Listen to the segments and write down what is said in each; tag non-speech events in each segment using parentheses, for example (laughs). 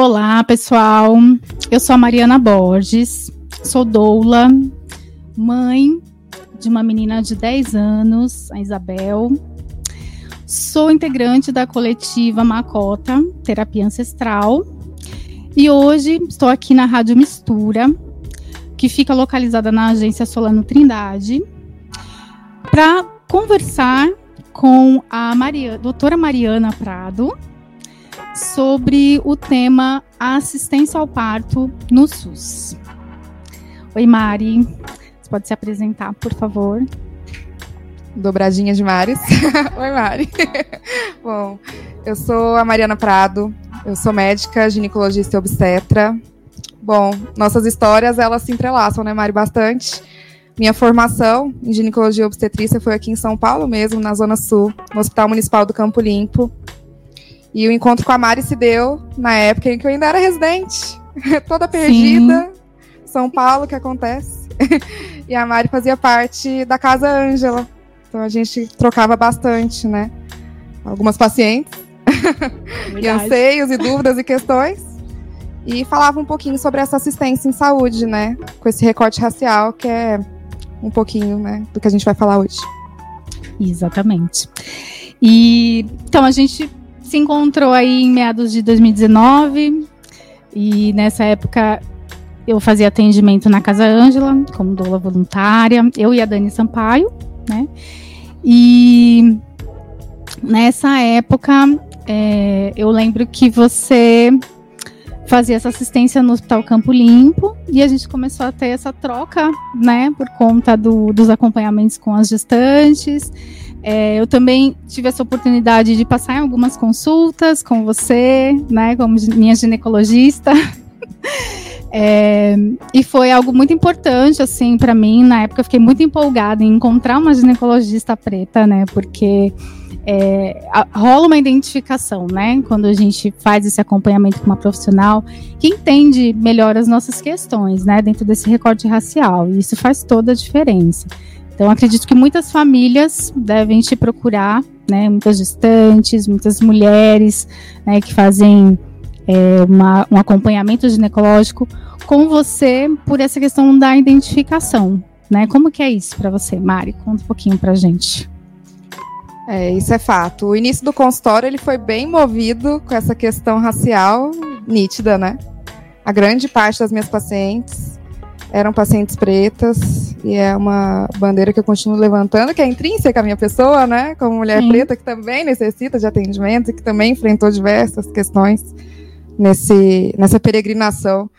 Olá, pessoal. Eu sou a Mariana Borges, sou doula, mãe de uma menina de 10 anos, a Isabel. Sou integrante da coletiva Macota, Terapia Ancestral. E hoje estou aqui na Rádio Mistura, que fica localizada na agência Solano Trindade, para conversar com a Maria, doutora Mariana Prado sobre o tema assistência ao parto no SUS. Oi, Mari. Você pode se apresentar, por favor? Dobradinha de Mares. (laughs) Oi, Mari. (laughs) Bom, eu sou a Mariana Prado, eu sou médica, ginecologista e obstetra. Bom, nossas histórias, elas se entrelaçam, né, Mari, bastante. Minha formação em ginecologia e obstetrícia foi aqui em São Paulo mesmo, na Zona Sul, no Hospital Municipal do Campo Limpo. E o encontro com a Mari se deu na época em que eu ainda era residente, (laughs) toda perdida. Sim. São Paulo, que acontece. (laughs) e a Mari fazia parte da Casa Ângela. Então a gente trocava bastante, né? Algumas pacientes. (laughs) e anseios e dúvidas e questões. E falava um pouquinho sobre essa assistência em saúde, né? Com esse recorte racial, que é um pouquinho, né, do que a gente vai falar hoje. Exatamente. E então a gente se encontrou aí em meados de 2019 e nessa época eu fazia atendimento na Casa Ângela como doula voluntária, eu e a Dani Sampaio, né? E nessa época é, eu lembro que você fazia essa assistência no Hospital Campo Limpo e a gente começou a ter essa troca, né, por conta do, dos acompanhamentos com as gestantes é, eu também tive essa oportunidade de passar em algumas consultas com você, né, como minha ginecologista. (laughs) É, e foi algo muito importante, assim, para mim. Na época, eu fiquei muito empolgada em encontrar uma ginecologista preta, né, porque é, rola uma identificação, né, quando a gente faz esse acompanhamento com uma profissional que entende melhor as nossas questões, né, dentro desse recorte racial. E isso faz toda a diferença. Então, acredito que muitas famílias devem te procurar, né? Muitas gestantes, muitas mulheres né, que fazem é, uma, um acompanhamento ginecológico com você por essa questão da identificação, né? Como que é isso para você, Mari? Conta um pouquinho para gente. É, isso é fato. O início do consultório ele foi bem movido com essa questão racial nítida, né? A grande parte das minhas pacientes eram pacientes pretas, e é uma bandeira que eu continuo levantando, que é intrínseca à minha pessoa, né? Como mulher Sim. preta que também necessita de atendimento e que também enfrentou diversas questões nesse, nessa peregrinação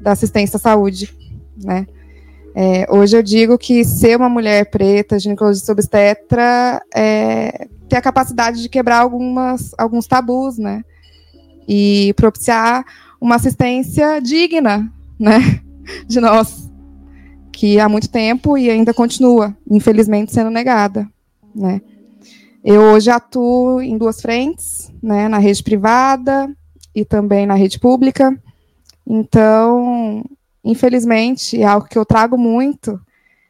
da assistência à saúde, né? É, hoje eu digo que ser uma mulher preta, ginecologista obstetra, é, ter a capacidade de quebrar algumas, alguns tabus, né? E propiciar uma assistência digna, né? De nós, que há muito tempo e ainda continua, infelizmente, sendo negada, né? Eu hoje atuo em duas frentes, né, na rede privada e também na rede pública. Então, infelizmente, algo que eu trago muito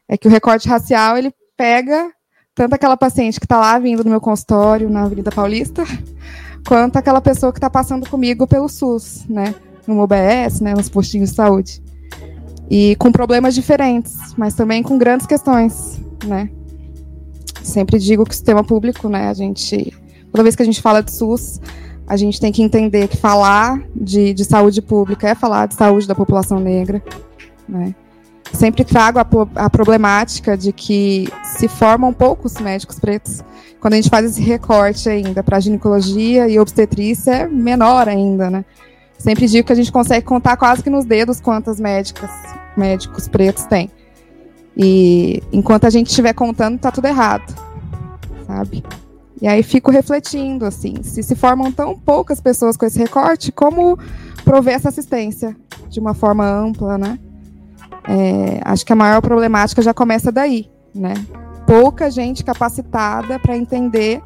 é que o recorte racial ele pega tanto aquela paciente que está lá vindo no meu consultório na Avenida Paulista, (laughs) quanto aquela pessoa que está passando comigo pelo SUS, né, no UBS, né, nos postinhos de saúde e com problemas diferentes, mas também com grandes questões, né? Sempre digo que o sistema público, né, a gente, toda vez que a gente fala de SUS, a gente tem que entender que falar de, de saúde pública é falar de saúde da população negra, né? Sempre trago a, a problemática de que se formam poucos médicos pretos. Quando a gente faz esse recorte ainda para ginecologia e obstetrícia, é menor ainda, né? Sempre digo que a gente consegue contar quase que nos dedos quantas médicas médicos pretos têm. E enquanto a gente estiver contando, tá tudo errado, sabe? E aí fico refletindo, assim, se se formam tão poucas pessoas com esse recorte, como prover essa assistência de uma forma ampla, né? É, acho que a maior problemática já começa daí, né? Pouca gente capacitada para entender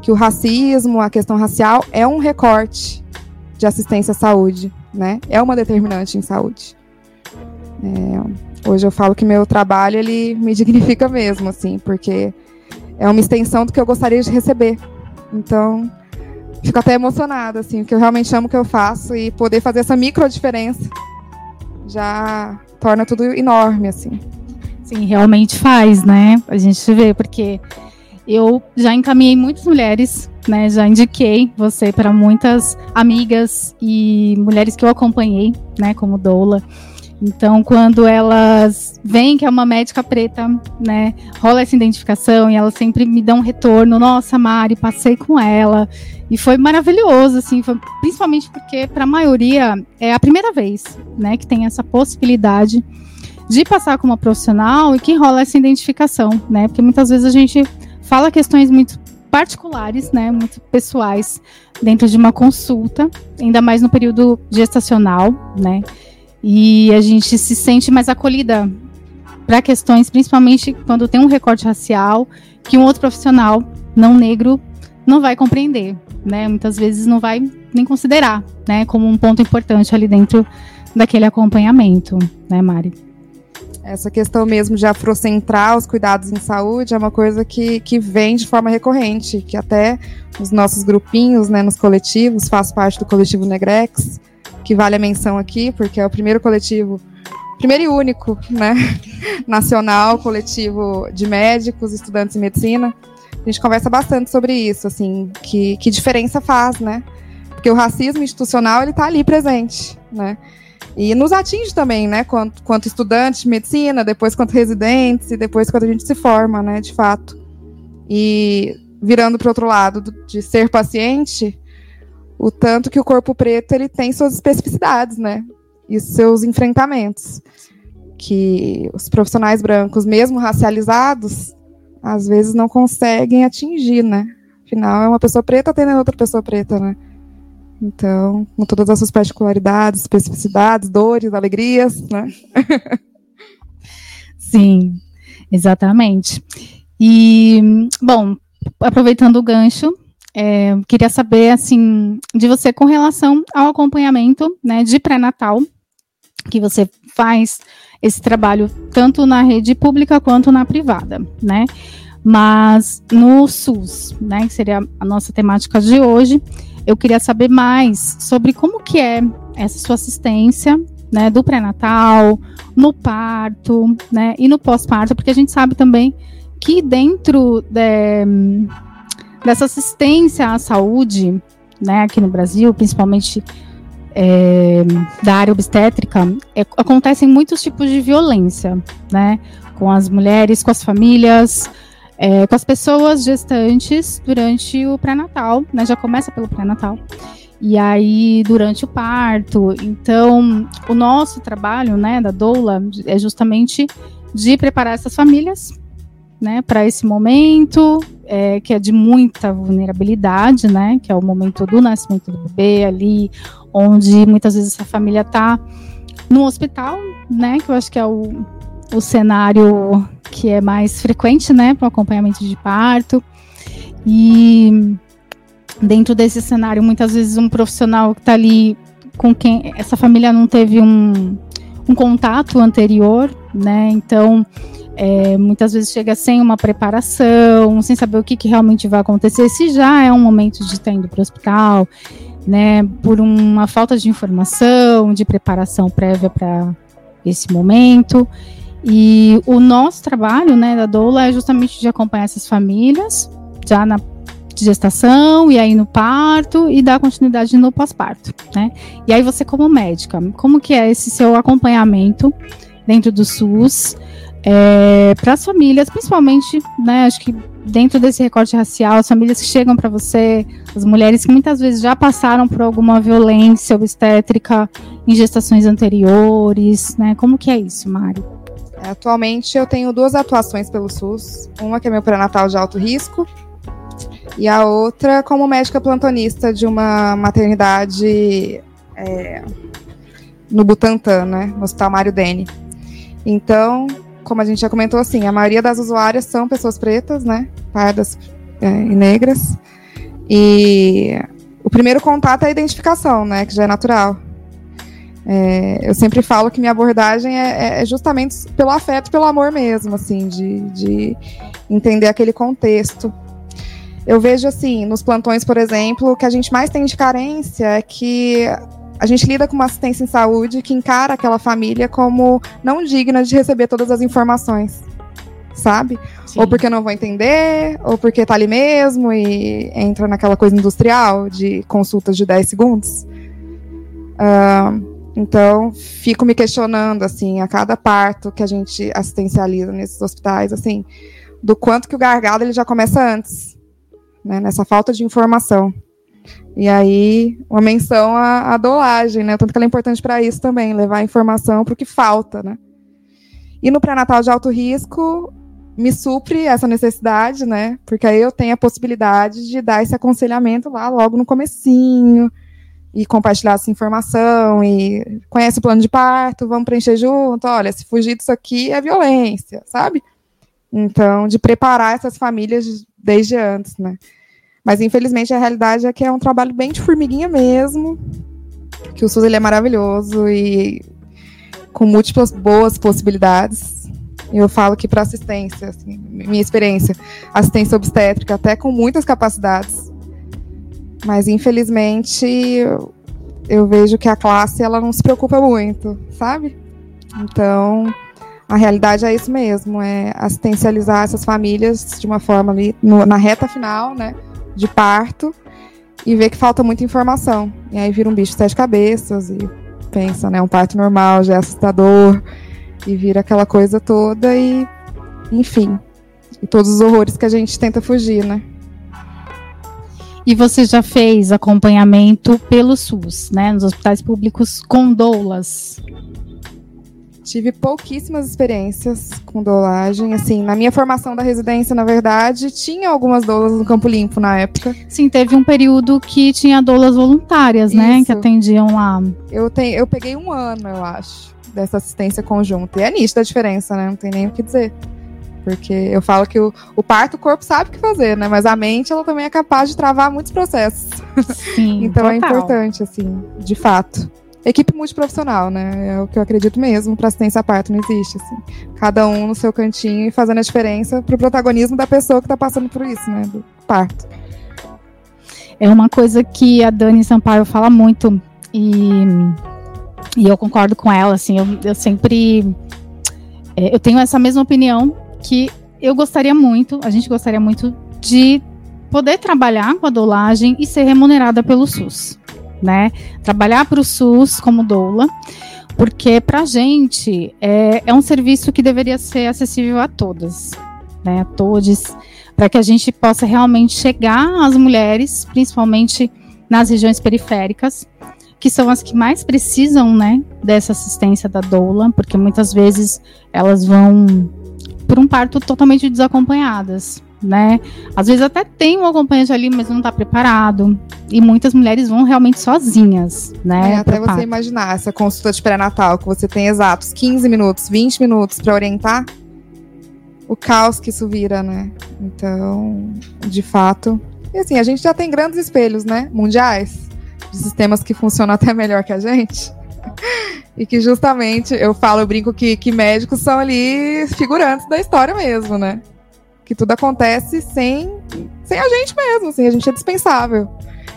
que o racismo, a questão racial, é um recorte de assistência à saúde, né? É uma determinante em saúde. É, hoje eu falo que meu trabalho ele me (laughs) dignifica mesmo, assim, porque é uma extensão do que eu gostaria de receber. Então, fico até emocionada, assim, porque eu realmente amo o que eu faço e poder fazer essa micro diferença já torna tudo enorme, assim. Sim, realmente faz, né? A gente vê, porque eu já encaminhei muitas mulheres, né? Já indiquei você para muitas amigas e mulheres que eu acompanhei, né? Como doula. Então, quando elas veem que é uma médica preta, né, rola essa identificação e elas sempre me dão um retorno. Nossa, Mari, passei com ela e foi maravilhoso, assim, foi, principalmente porque para a maioria é a primeira vez, né, que tem essa possibilidade de passar com uma profissional e que rola essa identificação, né, porque muitas vezes a gente fala questões muito particulares, né, muito pessoais dentro de uma consulta, ainda mais no período gestacional, né. E a gente se sente mais acolhida para questões, principalmente quando tem um recorte racial, que um outro profissional não negro não vai compreender, né? Muitas vezes não vai nem considerar, né, como um ponto importante ali dentro daquele acompanhamento, né, Mari? Essa questão mesmo de afrocentrar os cuidados em saúde é uma coisa que, que vem de forma recorrente, que até os nossos grupinhos, né, nos coletivos, faço parte do coletivo Negrex, que vale a menção aqui, porque é o primeiro coletivo, primeiro e único, né, (laughs) nacional, coletivo de médicos, estudantes de medicina. A gente conversa bastante sobre isso, assim, que, que diferença faz, né? Porque o racismo institucional, ele tá ali presente, né? E nos atinge também, né, quanto, quanto estudantes de medicina, depois quanto residentes, e depois quando a gente se forma, né, de fato. E virando para outro lado, de ser paciente, o tanto que o corpo preto ele tem suas especificidades, né? E seus enfrentamentos. Que os profissionais brancos, mesmo racializados, às vezes não conseguem atingir, né? Afinal, é uma pessoa preta atendendo outra pessoa preta, né? Então, com todas as suas particularidades, especificidades, dores, alegrias, né? (laughs) Sim, exatamente. E, bom, aproveitando o gancho, é, queria saber, assim, de você com relação ao acompanhamento, né, de pré-natal, que você faz esse trabalho tanto na rede pública quanto na privada, né? Mas no SUS, né, que seria a nossa temática de hoje, eu queria saber mais sobre como que é essa sua assistência, né, do pré-natal, no parto, né, e no pós-parto, porque a gente sabe também que dentro de, dessa assistência à saúde, né, aqui no Brasil, principalmente é, da área obstétrica, é, acontecem muitos tipos de violência, né, com as mulheres, com as famílias, é, com as pessoas gestantes durante o pré-natal, né, já começa pelo pré-natal. E aí, durante o parto. Então, o nosso trabalho, né, da doula, é justamente de preparar essas famílias né, para esse momento, é, que é de muita vulnerabilidade, né, que é o momento do nascimento do bebê ali, onde muitas vezes essa família está no hospital, né, que eu acho que é o, o cenário que é mais frequente, né, para o acompanhamento de parto. E dentro desse cenário, muitas vezes um profissional que está ali com quem essa família não teve um, um contato anterior, né, então é, muitas vezes chega sem uma preparação, sem saber o que, que realmente vai acontecer, se já é um momento de estar indo para o hospital, né, por uma falta de informação, de preparação prévia para esse momento. E o nosso trabalho, né, da doula é justamente de acompanhar essas famílias, já na gestação e aí no parto e dar continuidade no pós-parto, né? E aí você como médica, como que é esse seu acompanhamento dentro do SUS? é, para as famílias, principalmente, né, acho que dentro desse recorte racial, as famílias que chegam para você, as mulheres que muitas vezes já passaram por alguma violência obstétrica em gestações anteriores, né? Como que é isso, Mari? Atualmente eu tenho duas atuações pelo SUS, uma que é meu pré-natal de alto risco e a outra como médica plantonista de uma maternidade é, no Butantã, né, no Hospital Mário Dene. Então, como a gente já comentou, assim, a maioria das usuárias são pessoas pretas, né? Pardas é, e negras. E o primeiro contato é a identificação, né? Que já é natural. É, eu sempre falo que minha abordagem é, é, justamente pelo afeto, pelo amor mesmo, assim, de, de entender aquele contexto. Eu vejo assim, nos plantões, por exemplo, o que a gente mais tem de carência é que a gente lida com uma assistência em saúde que encara aquela família como não digna de receber todas as informações, sabe? Sim. Ou porque não vão entender, ou porque tá ali mesmo e entra naquela coisa industrial de consultas de 10 segundos. Uh, então, fico me questionando, assim, a cada parto que a gente assistencializa nesses hospitais, assim, do quanto que o gargalo ele já começa antes, né, nessa falta de informação. E aí, uma menção à, à dolagem, né? Tanto que ela é importante para isso também, levar informação para o que falta, né? E no pré-natal de alto risco, me supre essa necessidade, né? Porque aí eu tenho a possibilidade de dar esse aconselhamento lá logo no comecinho e compartilhar essa informação e conhece o plano de parto, vamos preencher junto, olha, se fugir disso aqui é violência, sabe? Então, de preparar essas famílias desde antes, né? Mas infelizmente a realidade é que é um trabalho bem de formiguinha mesmo. Que o SUS ele é maravilhoso e com múltiplas boas possibilidades. Eu falo que para assistência, assim, minha experiência, assistência obstétrica até com muitas capacidades. Mas infelizmente eu, vejo que a classe ela não se preocupa muito, sabe? Então, a realidade é isso mesmo, é assistencializar essas famílias de uma forma ali no, na reta final, né? de parto e vê que falta muita informação. E aí vira um bicho de sete cabeças e pensa, né? Um parto normal já é assustador e vira aquela coisa toda e, enfim, e todos os horrores que a gente tenta fugir, né? E você já fez acompanhamento pelo SUS, né? Nos hospitais públicos com doulas? Tive pouquíssimas experiências com dolagem. Assim, na minha formação da residência, na verdade, tinha algumas doulas no Campo Limpo na época. Sim, teve um período que tinha doulas voluntárias, Isso. né? Que atendiam lá. Eu, tenho, eu peguei um ano, eu acho, dessa assistência conjunta. E é nítida a diferença, né? Não tem nem o que dizer. Porque eu falo que o, o parto, o corpo sabe o que fazer, né? Mas a mente, ela também é capaz de travar muitos processos. Sim, (laughs) então é total. é importante, assim, de fato equipe multiprofissional, né? É o que eu acredito mesmo para assistência a parto, não existe, assim. Cada um no seu cantinho e fazendo a diferença pro protagonismo da pessoa que está passando por isso, né? Do parto. É uma coisa que a Dani Sampaio fala muito e, e eu concordo com ela, assim, eu, eu sempre é, eu tenho essa mesma opinião que eu gostaria muito, a gente gostaria muito de poder trabalhar com a dolagem e ser remunerada pelo SUS né? Trabalhar para o SUS como doula, porque para a gente é, é um serviço que deveria ser acessível a todas, né? A todos, para que a gente possa realmente chegar às mulheres, principalmente nas regiões periféricas, que são as que mais precisam, né, dessa assistência da doula, porque muitas vezes elas vão por um parto totalmente desacompanhadas, né? Às vezes até tem um acompanhante ali, mas não está preparado. E muitas mulheres vão realmente sozinhas, né? É, até você imaginar essa consulta de pré-natal, que você tem exatos 15 minutos, 20 minutos para orientar, o caos que isso vira, né? Então, de fato. E assim, a gente já tem grandes espelhos, né? Mundiais, de sistemas que funcionam até melhor que a gente. E que justamente, eu falo, eu brinco que, que médicos são ali figurantes da história mesmo, né? que tudo acontece sem, sem a gente mesmo, assim, a gente é dispensável.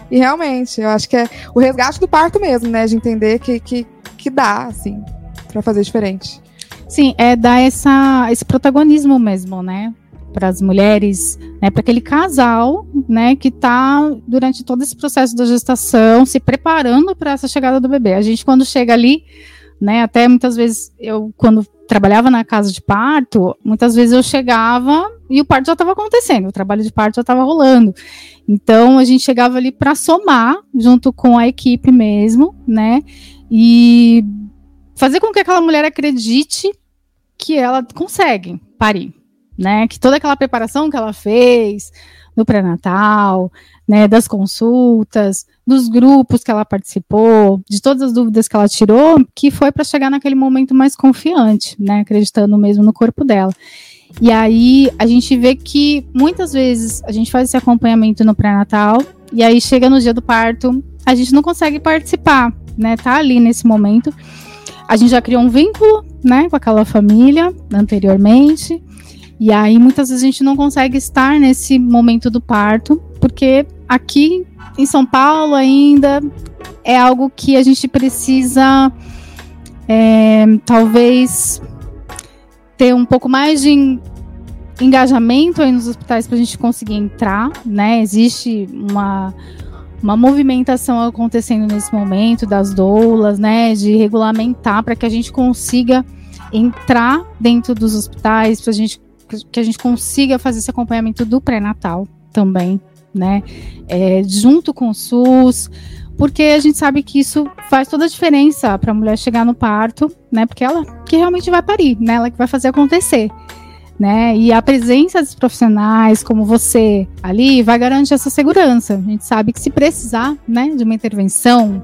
E realmente, eu acho que é o resgate do parto mesmo, né? De entender que, que, que dá, assim, para fazer diferente. Sim, é dar essa, esse protagonismo mesmo, né? Para as mulheres, né? Para aquele casal, né? Que está durante todo esse processo da gestação se preparando para essa chegada do bebê. A gente, quando chega ali, né? Até muitas vezes eu, quando trabalhava na casa de parto, muitas vezes eu chegava e o parto já estava acontecendo, o trabalho de parto já estava rolando. Então a gente chegava ali para somar junto com a equipe mesmo, né? E fazer com que aquela mulher acredite que ela consegue parir, né? Que toda aquela preparação que ela fez no pré-natal, né, das consultas, dos grupos que ela participou, de todas as dúvidas que ela tirou, que foi para chegar naquele momento mais confiante, né, acreditando mesmo no corpo dela. E aí a gente vê que muitas vezes a gente faz esse acompanhamento no pré-natal e aí chega no dia do parto, a gente não consegue participar, né? Tá ali nesse momento. A gente já criou um vínculo, né, com aquela família anteriormente. E aí muitas vezes a gente não consegue estar nesse momento do parto, porque aqui em São Paulo ainda é algo que a gente precisa é, talvez ter um pouco mais de engajamento aí nos hospitais para a gente conseguir entrar, né? Existe uma, uma movimentação acontecendo nesse momento das doulas, né? De regulamentar para que a gente consiga entrar dentro dos hospitais, para gente que a gente consiga fazer esse acompanhamento do pré-natal também, né? É, junto com o SUS, porque a gente sabe que isso faz toda a diferença para a mulher chegar no parto, né? Porque ela que realmente vai parir, né? Ela que vai fazer acontecer. Né? E a presença dos profissionais como você ali vai garantir essa segurança. A gente sabe que se precisar, né, de uma intervenção,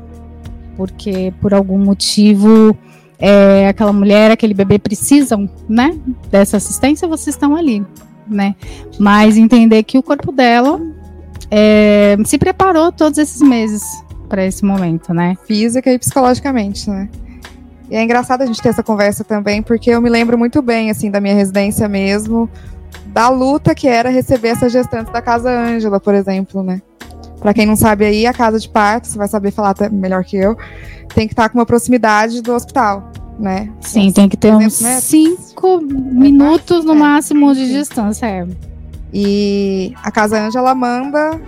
porque por algum motivo é, aquela mulher, aquele bebê precisam, né, dessa assistência, vocês estão ali, né? Mas entender que o corpo dela é, se preparou todos esses meses para esse momento, né? Física e psicologicamente, né? E é engraçado a gente ter essa conversa também, porque eu me lembro muito bem, assim, da minha residência mesmo, da luta que era receber essas gestantes da Casa Ângela, por exemplo, né? Para quem não sabe aí, a casa de parto, você vai saber falar até melhor que eu, tem que estar com uma proximidade do hospital, né? Sim, tem que ter uns né? cinco minutos no é, máximo de distância. É. E a Casa Ângela manda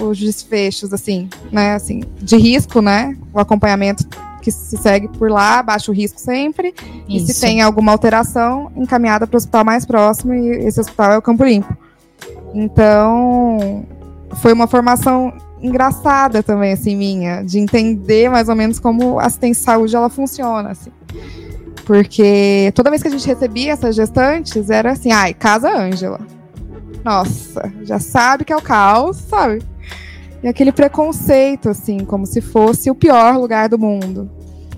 os desfechos, assim, né, assim, de risco, né, o acompanhamento que se segue por lá, baixo risco sempre, Isso. e se tem alguma alteração, encaminhada para o hospital mais próximo, e esse hospital é o Campo Limpo. Então, foi uma formação engraçada também, assim, minha, de entender mais ou menos como a assistência de saúde ela funciona, assim. Porque toda vez que a gente recebia essas gestantes, era assim, ai, casa Ângela. Nossa, já sabe que é o caos, sabe? E aquele preconceito, assim, como se fosse o pior lugar do mundo.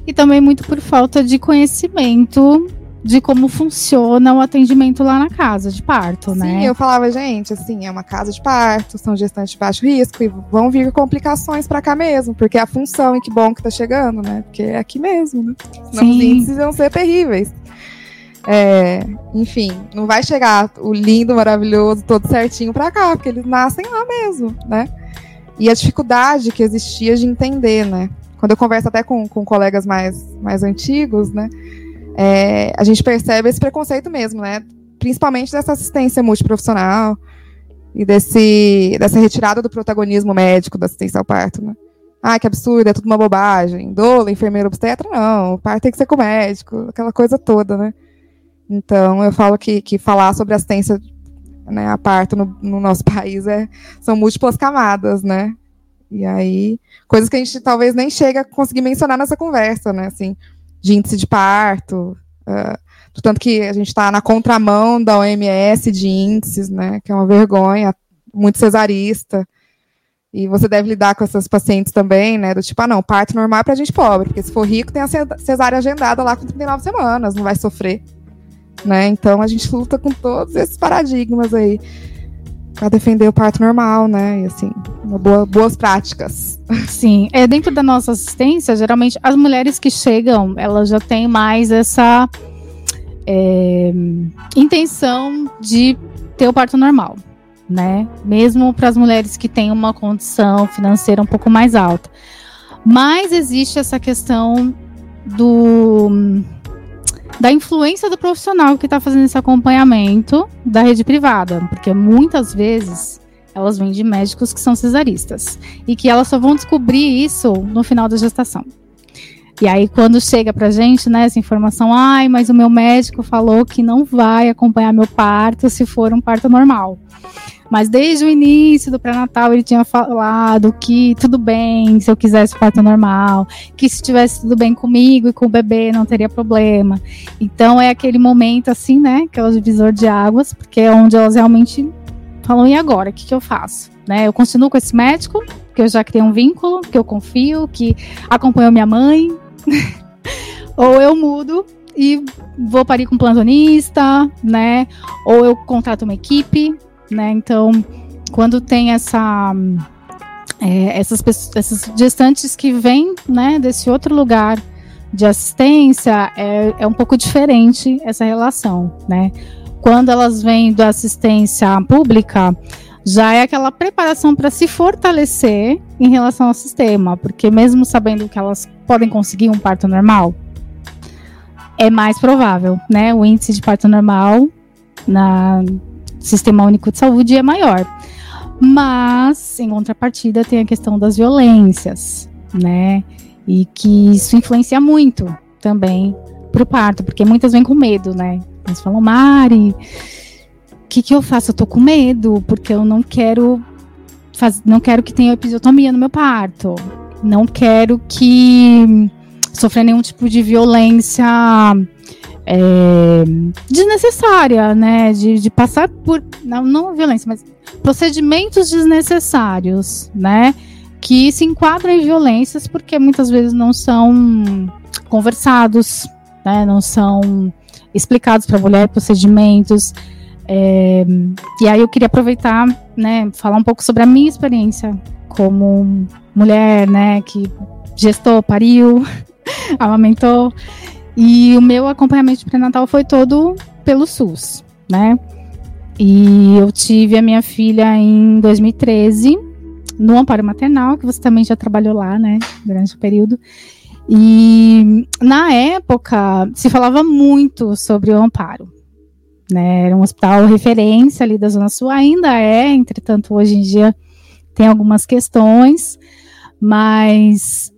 E também muito por falta de conhecimento de como funciona o atendimento lá na casa de parto, Sim, né? Sim, eu falava, gente, assim, é uma casa de parto, são gestantes de baixo risco e vão vir complicações para cá mesmo, porque é a função e que bom que tá chegando, né? Porque é aqui mesmo, né? Senão Sim. os índices vão ser terríveis. É, enfim, não vai chegar o lindo, maravilhoso, todo certinho para cá, porque eles nascem lá mesmo, né? e a dificuldade que existia de entender, né? Quando eu converso até com, com colegas mais, mais antigos, né? É, a gente percebe esse preconceito mesmo, né? Principalmente dessa assistência multiprofissional e desse, dessa retirada do protagonismo médico da assistência ao parto, né? Ah, que absurdo, é tudo uma bobagem. Doula, enfermeiro, obstetra, não. O parto tem que ser com o médico, aquela coisa toda, né? Então, eu falo que, que falar sobre assistência né, a parto no, no nosso (laughs) país é, são múltiplas camadas, né? E aí, coisas que a gente talvez nem chega a conseguir mencionar nessa conversa, né? Assim, de índice de parto, uh, tanto que a gente está na contramão da OMS de índices, né? Que é uma vergonha, muito cesarista. E você deve lidar com essas pacientes também, né? Do tipo, ah, não, parto normal é pra gente pobre, porque se for rico tem a cesárea agendada lá com 39 semanas, não vai sofrer né? Então a gente luta com todos esses paradigmas aí para defender o parto normal, né? E assim, boa, boas práticas. Sim, é dentro da nossa assistência, geralmente as mulheres que chegam, elas já têm mais essa é, intenção de ter o parto normal, né? Mesmo para as mulheres que têm uma condição financeira um pouco mais alta. Mas existe essa questão do da influência do profissional que está fazendo esse acompanhamento da rede privada, porque muitas vezes elas vêm de médicos que são cesaristas e que elas só vão descobrir isso no final da gestação. E aí, quando chega pra gente, né, essa informação, ai, mas o meu médico falou que não vai acompanhar meu parto se for um parto normal. Mas desde o início do pré-natal ele tinha falado que tudo bem se eu quisesse parto normal, que se tivesse tudo bem comigo e com o bebê não teria problema. Então é aquele momento assim, né, que é o divisor de águas, porque é onde elas realmente falam, e agora, o que, que eu faço? Né, eu continuo com esse médico, que eu já criei um vínculo, que eu confio, que acompanhou minha mãe, (laughs) ou eu mudo e vou parir com um plantonista, né? Ou eu contrato uma equipe, né? Então, quando tem essa é, essas, essas gestantes que vêm né, desse outro lugar de assistência, é, é um pouco diferente essa relação, né? quando elas vêm da assistência pública, já é aquela preparação para se fortalecer em relação ao sistema, porque mesmo sabendo que elas podem conseguir um parto normal, é mais provável, né? O índice de parto normal na Sistema Único de Saúde é maior. Mas, em contrapartida, tem a questão das violências, né? E que isso influencia muito também para o parto, porque muitas vêm com medo, né? Eles falam, Mari, o que, que eu faço? Eu tô com medo, porque eu não quero faz... não quero que tenha episiotomia no meu parto. Não quero que sofra nenhum tipo de violência é, desnecessária, né? De, de passar por. Não, não violência, mas procedimentos desnecessários, né? Que se enquadram em violências porque muitas vezes não são conversados, né? Não são explicados para a mulher procedimentos. É, e aí eu queria aproveitar, né, falar um pouco sobre a minha experiência como mulher, né, que gestou, pariu, (laughs) amamentou. E o meu acompanhamento pré-natal foi todo pelo SUS, né? E eu tive a minha filha em 2013, no Amparo Maternal, que você também já trabalhou lá, né, durante o período. E na época se falava muito sobre o Amparo. Né? Era um hospital referência ali da Zona Sul, ainda é, entretanto, hoje em dia tem algumas questões, mas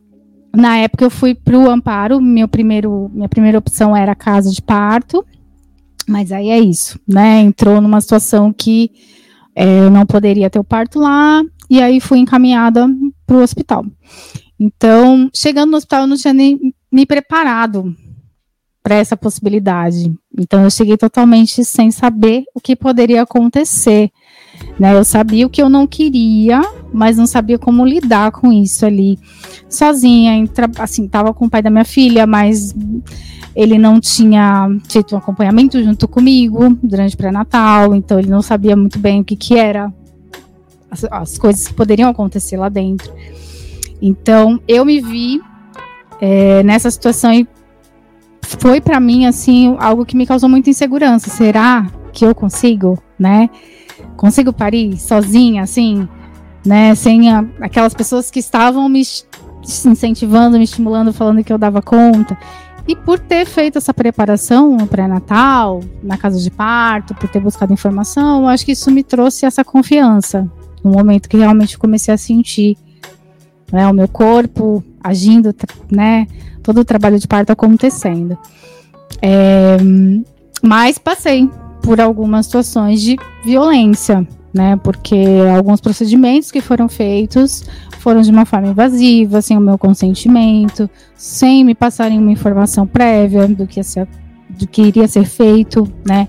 na época eu fui para o Amparo, meu primeiro, minha primeira opção era casa de parto, mas aí é isso, né? Entrou numa situação que é, eu não poderia ter o parto lá, e aí fui encaminhada para o hospital. Então, chegando no hospital, eu não tinha nem me preparado para essa possibilidade. Então, eu cheguei totalmente sem saber o que poderia acontecer. Né? Eu sabia o que eu não queria, mas não sabia como lidar com isso ali sozinha. Assim, estava com o pai da minha filha, mas ele não tinha feito um acompanhamento junto comigo durante o pré-natal, então ele não sabia muito bem o que, que era as, as coisas que poderiam acontecer lá dentro. Então, eu me vi é, nessa situação e foi para mim assim algo que me causou muita insegurança. Será que eu consigo, né? Consigo parir sozinha, assim, né? Sem a, aquelas pessoas que estavam me incentivando, me estimulando, falando que eu dava conta. E por ter feito essa preparação no pré-natal, na casa de parto, por ter buscado informação, eu acho que isso me trouxe essa confiança. No momento que realmente comecei a sentir né, o meu corpo agindo, né, todo o trabalho de parto acontecendo. É, mas passei por algumas situações de violência, né, porque alguns procedimentos que foram feitos foram de uma forma invasiva, sem o meu consentimento, sem me passarem uma informação prévia do que, ser, do que iria ser feito, né.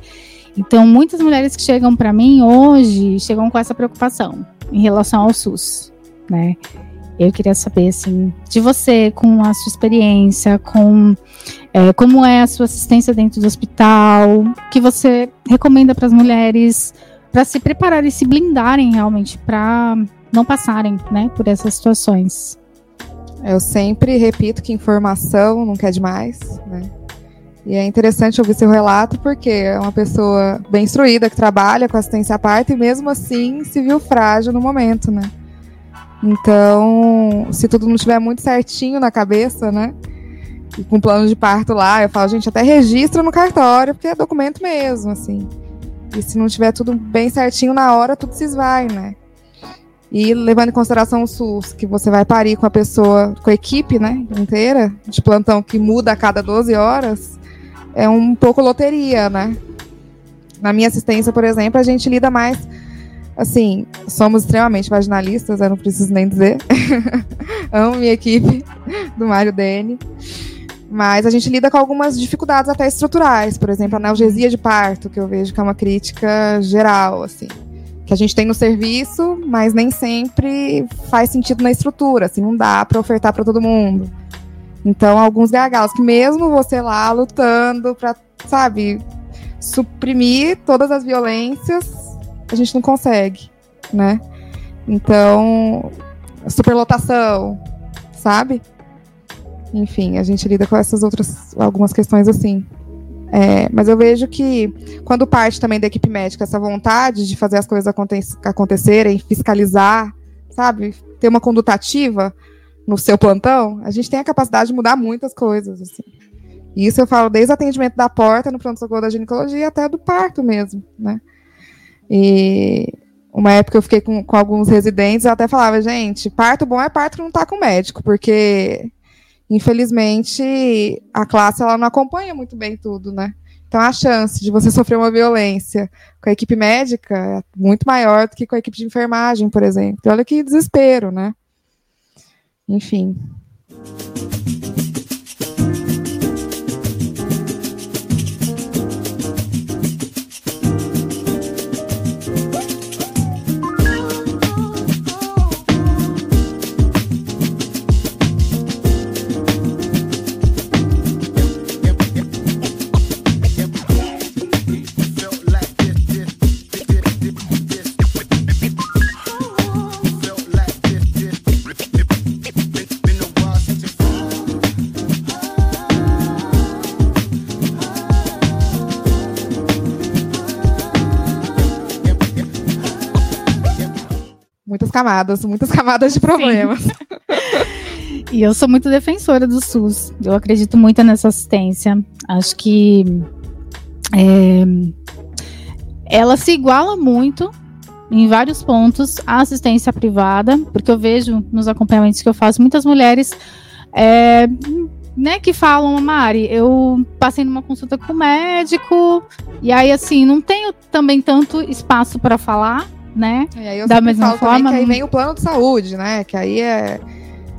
Então, muitas mulheres que chegam para mim hoje chegam com essa preocupação em relação ao SUS, né? Eu queria saber, assim, de você, com a sua experiência, com é, como é a sua assistência dentro do hospital, que você recomenda para as mulheres para se prepararem e se blindarem realmente para não passarem, né, por essas situações. Eu sempre repito que informação nunca é demais, né? E é interessante ouvir seu relato porque é uma pessoa bem instruída que trabalha com assistência à parte e mesmo assim se viu frágil no momento, né? Então, se tudo não estiver muito certinho na cabeça, né? E com plano de parto lá, eu falo, gente, até registra no cartório, porque é documento mesmo, assim. E se não tiver tudo bem certinho na hora, tudo se esvai, né? E levando em consideração o SUS, que você vai parir com a pessoa, com a equipe, né, inteira, de plantão que muda a cada 12 horas, é um pouco loteria, né? Na minha assistência, por exemplo, a gente lida mais assim, somos extremamente vaginalistas, eu não preciso nem dizer. (laughs) Amo minha equipe do Mário Dene. Mas a gente lida com algumas dificuldades até estruturais, por exemplo, a analgesia de parto, que eu vejo que é uma crítica geral, assim. Que a gente tem no serviço, mas nem sempre faz sentido na estrutura, assim, não dá para ofertar para todo mundo. Então, alguns gargalos que mesmo você lá lutando para, sabe, suprimir todas as violências, a gente não consegue, né? Então, superlotação, sabe? Enfim, a gente lida com essas outras algumas questões assim. É, mas eu vejo que quando parte também da equipe médica essa vontade de fazer as coisas aconte acontecerem, fiscalizar, sabe, ter uma conduta ativa no seu plantão, a gente tem a capacidade de mudar muitas coisas. Assim. Isso eu falo desde o atendimento da porta no pronto-socorro da ginecologia até do parto mesmo, né? E uma época eu fiquei com, com alguns residentes, eu até falava, gente, parto bom é parto que não tá com médico, porque infelizmente a classe ela não acompanha muito bem tudo, né? Então a chance de você sofrer uma violência com a equipe médica é muito maior do que com a equipe de enfermagem, por exemplo. Olha que desespero, né? Enfim. Camadas, muitas camadas de problemas. (laughs) e eu sou muito defensora do SUS. Eu acredito muito nessa assistência. Acho que é, ela se iguala muito em vários pontos à assistência privada, porque eu vejo nos acompanhamentos que eu faço muitas mulheres é, né, que falam, Mari, eu passei numa consulta com o médico, e aí assim, não tenho também tanto espaço para falar, né? E aí eu da mesma forma. Que aí vem o plano de saúde, né? Que aí é.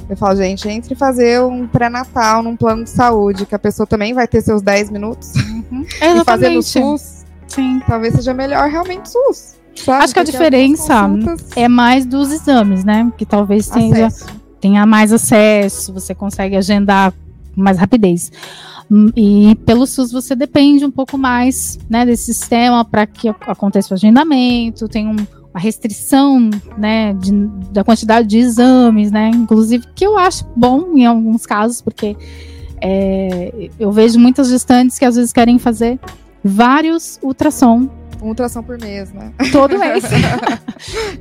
Eu falo, gente, entre fazer um pré-natal num plano de saúde, que a pessoa também vai ter seus 10 minutos, uhum. (laughs) e fazer no SUS, Sim. talvez seja melhor realmente SUS. Sabe? Acho que a diferença é mais dos exames, né? Que talvez tenha, tenha mais acesso, você consegue agendar com mais rapidez. E pelo SUS você depende um pouco mais né, desse sistema para que aconteça o agendamento, tem um, uma restrição né, de, da quantidade de exames, né? Inclusive, que eu acho bom em alguns casos, porque é, eu vejo muitas gestantes que às vezes querem fazer vários ultrassom. Um ultrassom por mês, né? Todo (laughs) mês.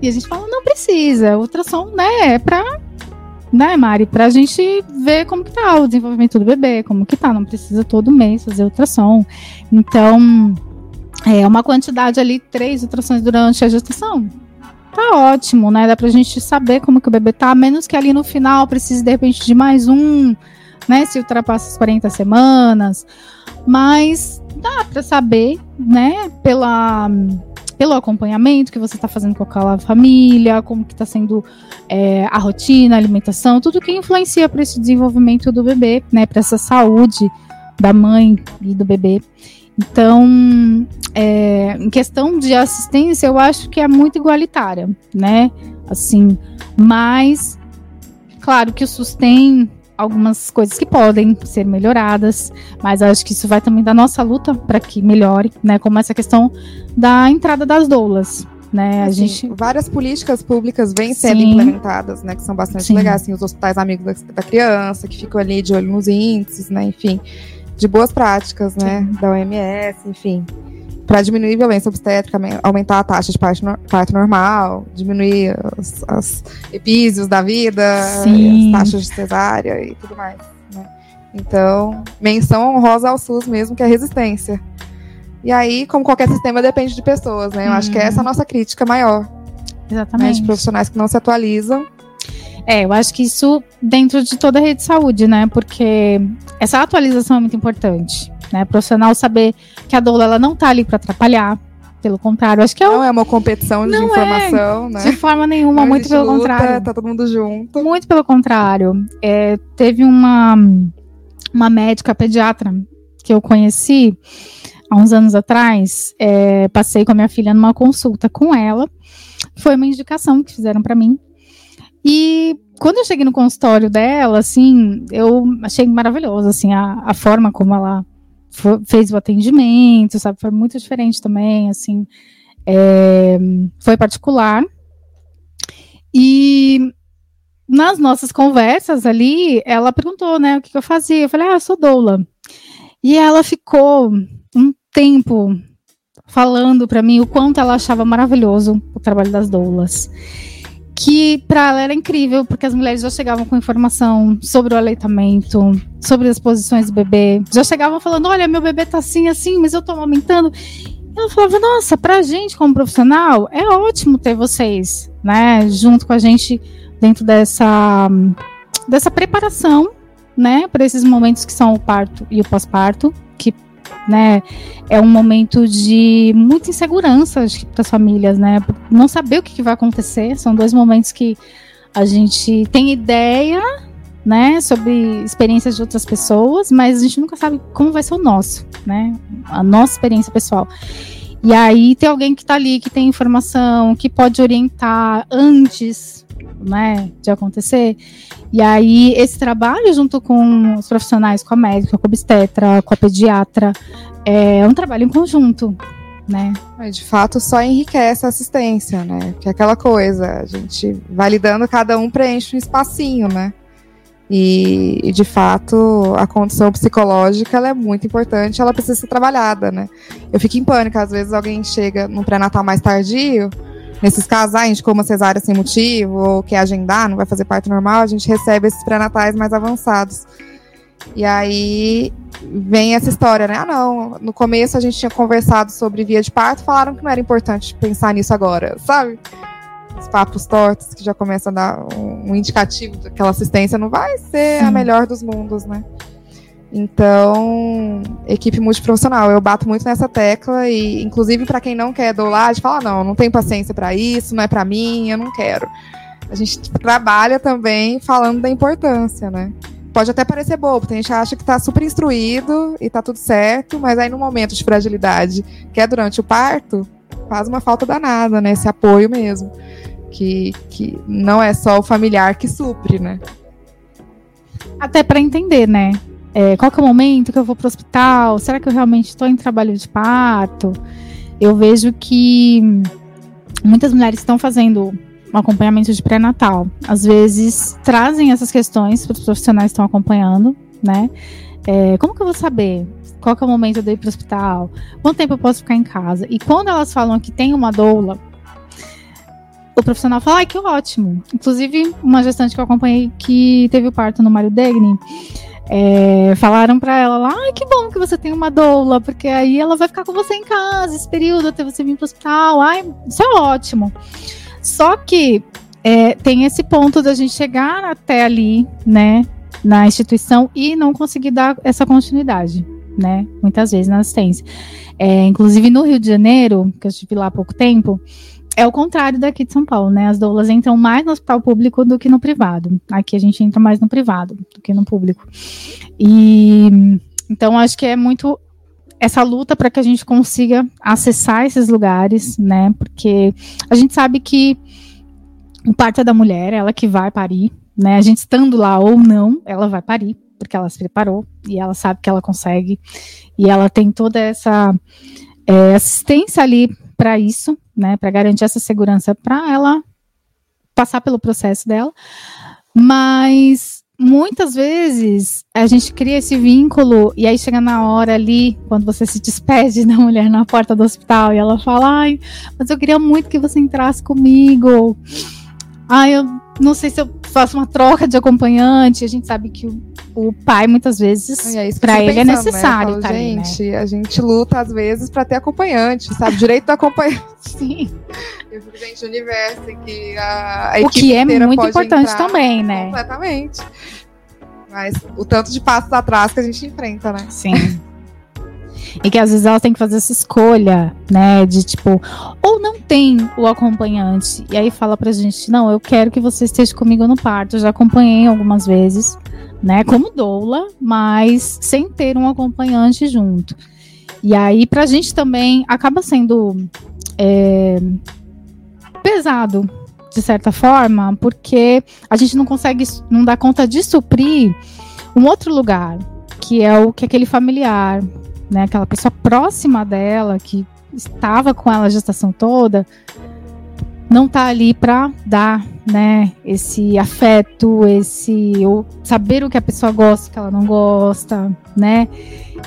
e a gente fala, não precisa. Ultrassom, né, é pra né, Mari, pra gente ver como que tá o desenvolvimento do bebê, como que tá, não precisa todo mês fazer ultrassom. Então, é uma quantidade ali, três ultrassons durante a gestação. Tá ótimo, né? Dá pra gente saber como que o bebê tá, menos que ali no final precise de repente de mais um, né? Se ultrapassa as 40 semanas. Mas dá para saber, né? Pela pelo acompanhamento que você está fazendo com aquela família, como que está sendo é, a rotina, a alimentação, tudo que influencia para esse desenvolvimento do bebê, né, para essa saúde da mãe e do bebê. Então, é, em questão de assistência, eu acho que é muito igualitária, né? Assim, mas claro que o SUS tem algumas coisas que podem ser melhoradas, mas acho que isso vai também da nossa luta para que melhore, né? Como essa questão da entrada das doulas. Né, assim, a gente... Várias políticas públicas vêm sendo Sim. implementadas, né? Que são bastante Sim. legais, assim, os hospitais amigos da, da, criança, que ficam ali de olho nos índices, né? Enfim de boas práticas, né, Sim. da OMS, enfim, para diminuir violência obstétrica, aumentar a taxa de parto, parto normal, diminuir os, os epísios da vida, Sim. as taxas de cesárea e tudo mais. Né? Então, menção honrosa ao SUS mesmo, que é resistência. E aí, como qualquer sistema, depende de pessoas, né? Eu acho que é essa a nossa crítica maior. Exatamente. Né? De profissionais que não se atualizam é, eu acho que isso dentro de toda a rede de saúde, né? Porque essa atualização é muito importante, né? O profissional saber que a doula ela não tá ali para atrapalhar, pelo contrário, acho que é não é uma competição de não é, informação, é, né? De forma nenhuma, não muito pelo luta, contrário. Tá todo mundo junto. Muito pelo contrário. É, teve uma uma médica pediatra que eu conheci há uns anos atrás. É, passei com a minha filha numa consulta com ela. Foi uma indicação que fizeram para mim. E quando eu cheguei no consultório dela, assim, eu achei maravilhoso, assim, a, a forma como ela fez o atendimento, sabe? Foi muito diferente também, assim. É, foi particular. E nas nossas conversas ali, ela perguntou, né, o que, que eu fazia. Eu falei, ah, eu sou doula. E ela ficou um tempo falando para mim o quanto ela achava maravilhoso o trabalho das doulas. Que para ela era incrível, porque as mulheres já chegavam com informação sobre o aleitamento, sobre as posições do bebê, já chegavam falando: olha, meu bebê tá assim, assim, mas eu tô amamentando. Ela falava: nossa, pra gente como profissional, é ótimo ter vocês, né, junto com a gente dentro dessa, dessa preparação, né, para esses momentos que são o parto e o pós-parto, que né? É um momento de muita insegurança para as famílias, né? Não saber o que, que, vai acontecer. São dois momentos que a gente tem ideia, né, sobre experiências de outras pessoas, mas a gente nunca sabe como vai ser o nosso, né? A nossa experiência pessoal. E aí tem alguém que está ali, que tem informação, que pode orientar antes, né, de acontecer. E aí, esse trabalho, junto com os profissionais, com a médica, com a obstetra, com a pediatra, é um trabalho em conjunto, né? De fato, só enriquece a assistência, né? Que é aquela coisa, a gente vai lidando, cada um preenche um espacinho, né? E, e, de fato, a condição psicológica ela é muito importante, ela precisa ser trabalhada, né? Eu fico em pânico, às vezes alguém chega no pré-natal mais tardio, Nesses casos, ah, a gente uma cesárea sem motivo, ou quer agendar, não vai fazer parto normal, a gente recebe esses pré-natais mais avançados. E aí vem essa história, né? Ah, não, no começo a gente tinha conversado sobre via de parto, falaram que não era importante pensar nisso agora, sabe? Os papos tortos que já começam a dar um, indicativo que aquela assistência não vai ser Sim. a melhor dos mundos, né? Então, equipe multiprofissional, eu bato muito nessa tecla e, inclusive, para quem não quer doulagem, fala não, não tenho paciência para isso, não é para mim, eu não quero. A gente trabalha também falando da importância, né? Pode até parecer bobo, tem gente que acha que está super instruído e está tudo certo, mas aí no momento de fragilidade, que é durante o parto, faz uma falta danada, né? Esse apoio mesmo. Que, que não é só o familiar que supre, né? Até para entender, né? É, qual que é o momento que eu vou para o hospital? Será que eu realmente estou em trabalho de parto? Eu vejo que muitas mulheres estão fazendo um acompanhamento de pré-natal. Às vezes trazem essas questões para os profissionais que estão acompanhando, né? É, como que eu vou saber qual que é o momento de ir para o hospital? Quanto tempo eu posso ficar em casa? E quando elas falam que tem uma doula, o profissional fala, ai, que ótimo. Inclusive, uma gestante que eu acompanhei que teve o parto no Mário Degni, é, falaram para ela lá, ai, que bom que você tem uma doula, porque aí ela vai ficar com você em casa esse período até você vir para o hospital. Ai, isso é ótimo. Só que é, tem esse ponto da gente chegar até ali, né, na instituição e não conseguir dar essa continuidade, né, muitas vezes na assistência. É, inclusive no Rio de Janeiro, que eu estive lá há pouco tempo, é o contrário daqui de São Paulo, né? As doulas entram mais no hospital público do que no privado. Aqui a gente entra mais no privado do que no público. E então acho que é muito essa luta para que a gente consiga acessar esses lugares, né? Porque a gente sabe que o parto é da mulher, ela que vai parir, né? A gente estando lá ou não, ela vai parir, porque ela se preparou e ela sabe que ela consegue e ela tem toda essa é, assistência ali para isso, né, para garantir essa segurança para ela passar pelo processo dela. Mas muitas vezes a gente cria esse vínculo e aí chega na hora ali, quando você se despede (laughs) da mulher na porta do hospital e ela fala: "Ai, mas eu queria muito que você entrasse comigo". Ai, eu não sei se eu faço uma troca de acompanhante. A gente sabe que o, o pai, muitas vezes, é para ele é pensando, é necessário. Né? Falo, gente, né? a gente luta, às vezes, para ter acompanhante, sabe? Direito do acompanhante. (laughs) Sim. Eu fico, gente, universo que a, a O que é muito importante também, né? Completamente. Mas o tanto de passos atrás que a gente enfrenta, né? Sim. E que às vezes ela tem que fazer essa escolha, né? De tipo, ou não tem o acompanhante. E aí fala pra gente: não, eu quero que você esteja comigo no parto. Eu já acompanhei algumas vezes, né? Como doula, mas sem ter um acompanhante junto. E aí, pra gente também acaba sendo é, pesado, de certa forma, porque a gente não consegue, não dá conta de suprir um outro lugar, que é o que aquele familiar, né, aquela pessoa próxima dela que estava com ela a gestação toda, não tá ali para dar, né, esse afeto, esse ou saber o que a pessoa gosta, que ela não gosta, né?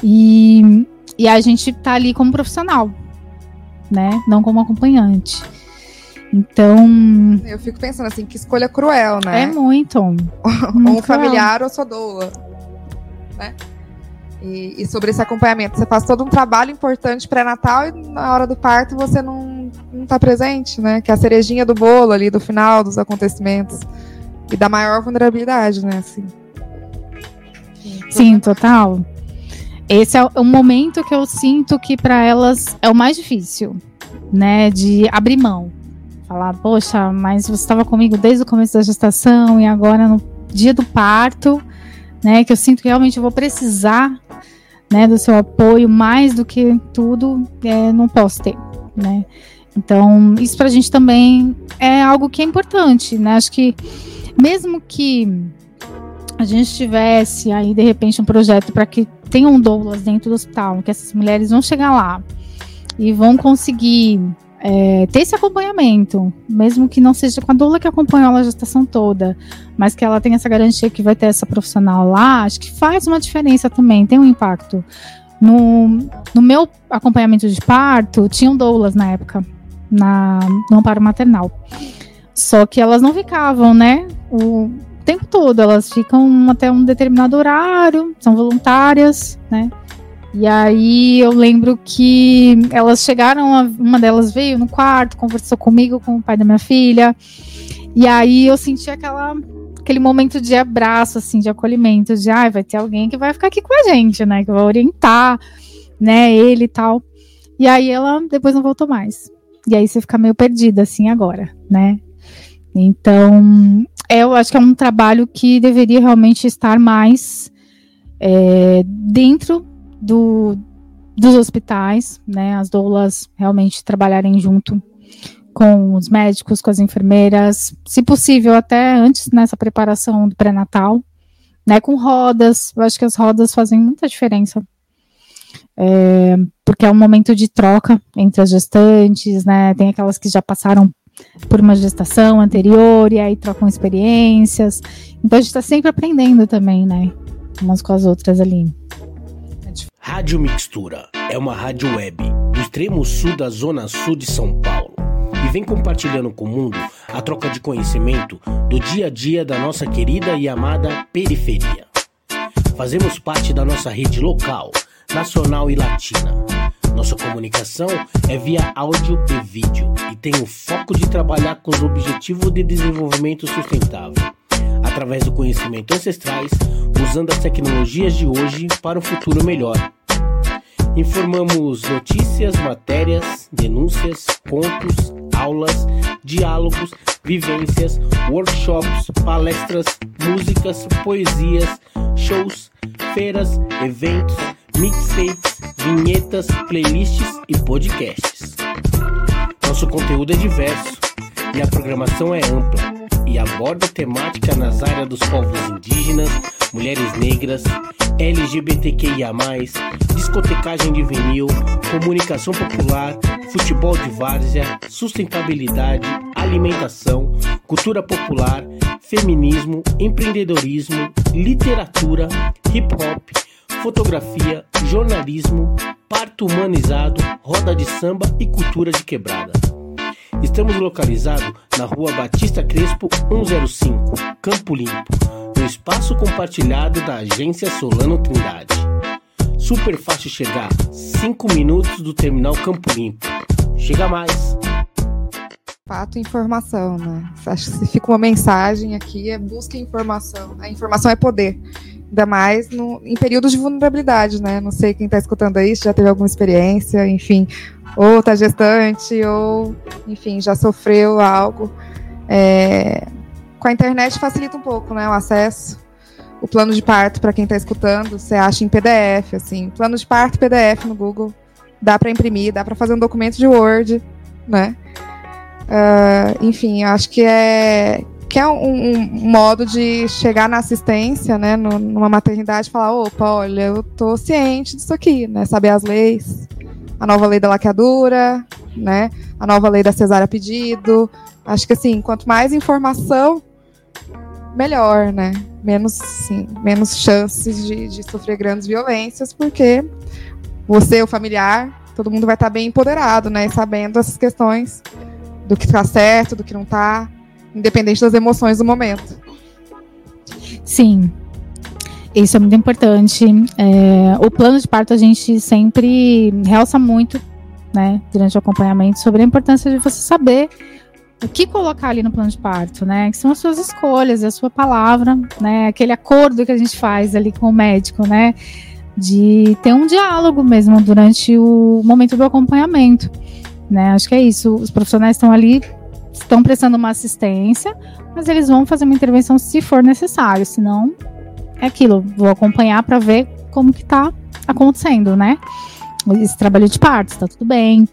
E, e a gente tá ali como profissional, né? Não como acompanhante. Então. Eu fico pensando assim, que escolha cruel, né? É muito. ou (laughs) um familiar ou sua doula. Né? E, e, sobre esse acompanhamento. Você faz todo um trabalho importante pré-natal e na hora do parto você não não está presente, né? Que é a cerejinha do bolo ali do final dos acontecimentos e da maior vulnerabilidade, né? Assim. Sim, total. Esse é o momento que eu sinto que para elas é o mais difícil, né? De abrir mão. Falar, poxa, mas você estava comigo desde o começo da gestação e agora no dia do parto, né? Que eu sinto que realmente eu vou precisar, né? Do seu apoio mais do que tudo, é, não posso ter, né? Então, isso para a gente também é algo que é importante, né? Acho que mesmo que a gente tivesse aí de repente um projeto para que tenham doulas dentro do hospital, que essas mulheres vão chegar lá e vão conseguir é, ter esse acompanhamento, mesmo que não seja com a doula que acompanhou a gestação toda, mas que ela tenha essa garantia que vai ter essa profissional lá, acho que faz uma diferença também, tem um impacto. No, no meu acompanhamento de parto, tinham doulas na época, na, no amparo maternal. Só que elas não ficavam, né? O tempo todo, elas ficam até um determinado horário, são voluntárias, né? E aí eu lembro que elas chegaram, uma delas veio no quarto, conversou comigo, com o pai da minha filha. E aí eu senti aquela aquele momento de abraço, assim, de acolhimento, de ah, vai ter alguém que vai ficar aqui com a gente, né? Que vai orientar, né, ele e tal. E aí ela depois não voltou mais. E aí você fica meio perdida, assim, agora, né? Então, eu acho que é um trabalho que deveria realmente estar mais é, dentro do, dos hospitais, né? As doulas realmente trabalharem junto com os médicos, com as enfermeiras, se possível até antes nessa preparação do pré-natal, né? Com rodas, eu acho que as rodas fazem muita diferença é, porque é um momento de troca entre as gestantes, né? Tem aquelas que já passaram por uma gestação anterior e aí trocam experiências. Então a gente está sempre aprendendo também, né? Umas com as outras ali. Rádio Mixtura é uma rádio web do extremo sul da zona sul de São Paulo e vem compartilhando com o mundo a troca de conhecimento do dia a dia da nossa querida e amada periferia. Fazemos parte da nossa rede local nacional e latina. Nossa comunicação é via áudio e vídeo e tem o foco de trabalhar com os objetivos de desenvolvimento sustentável, através do conhecimento ancestrais, usando as tecnologias de hoje para um futuro melhor. Informamos notícias, matérias, denúncias, contos, aulas, diálogos, vivências, workshops, palestras, músicas, poesias, shows, feiras, eventos mixtapes, vinhetas, playlists e podcasts. Nosso conteúdo é diverso e a programação é ampla e aborda temática nas áreas dos povos indígenas, mulheres negras, LGBTQIA+, discotecagem de vinil, comunicação popular, futebol de várzea, sustentabilidade, alimentação, cultura popular, feminismo, empreendedorismo, literatura, hip hop, fotografia, jornalismo, parto humanizado, roda de samba e cultura de quebrada. Estamos localizados na rua Batista Crespo 105, Campo Limpo, no espaço compartilhado da agência Solano Trindade. Super fácil chegar, 5 minutos do terminal Campo Limpo. Chega mais! Fato informação, né? Acho que se fica uma mensagem aqui, é busca informação. A informação é poder. Ainda mais no, em períodos de vulnerabilidade, né? Não sei quem está escutando aí, se já teve alguma experiência, enfim, ou está gestante, ou, enfim, já sofreu algo. É, com a internet facilita um pouco, né? O acesso. O plano de parto, para quem está escutando, você acha em PDF, assim. Plano de parto PDF no Google. Dá para imprimir, dá para fazer um documento de Word, né? Uh, enfim, acho que é que é um, um, modo de chegar na assistência, né, numa maternidade falar, opa, olha, eu tô ciente disso aqui, né, saber as leis, a nova lei da laqueadura, né? A nova lei da cesárea pedido. Acho que assim, quanto mais informação, melhor, né? Menos, sim, menos chances de, de sofrer grandes violências, porque você, o familiar, todo mundo vai estar bem empoderado, né? Sabendo essas questões do que está certo, do que não está, independente das emoções do momento. Sim, isso é muito importante. É, o plano de parto a gente sempre realça muito, né, durante o acompanhamento, sobre a importância de você saber o que colocar ali no plano de parto, né? Que são as suas escolhas, a sua palavra, né? Aquele acordo que a gente faz ali com o médico, né? De ter um diálogo mesmo durante o momento do acompanhamento, né? Acho que é isso. Os profissionais estão ali, estão prestando uma assistência, mas eles vão fazer uma intervenção se for necessário, senão é aquilo, vou acompanhar para ver como que tá acontecendo, né? Esse trabalho de parto, tá tudo bem.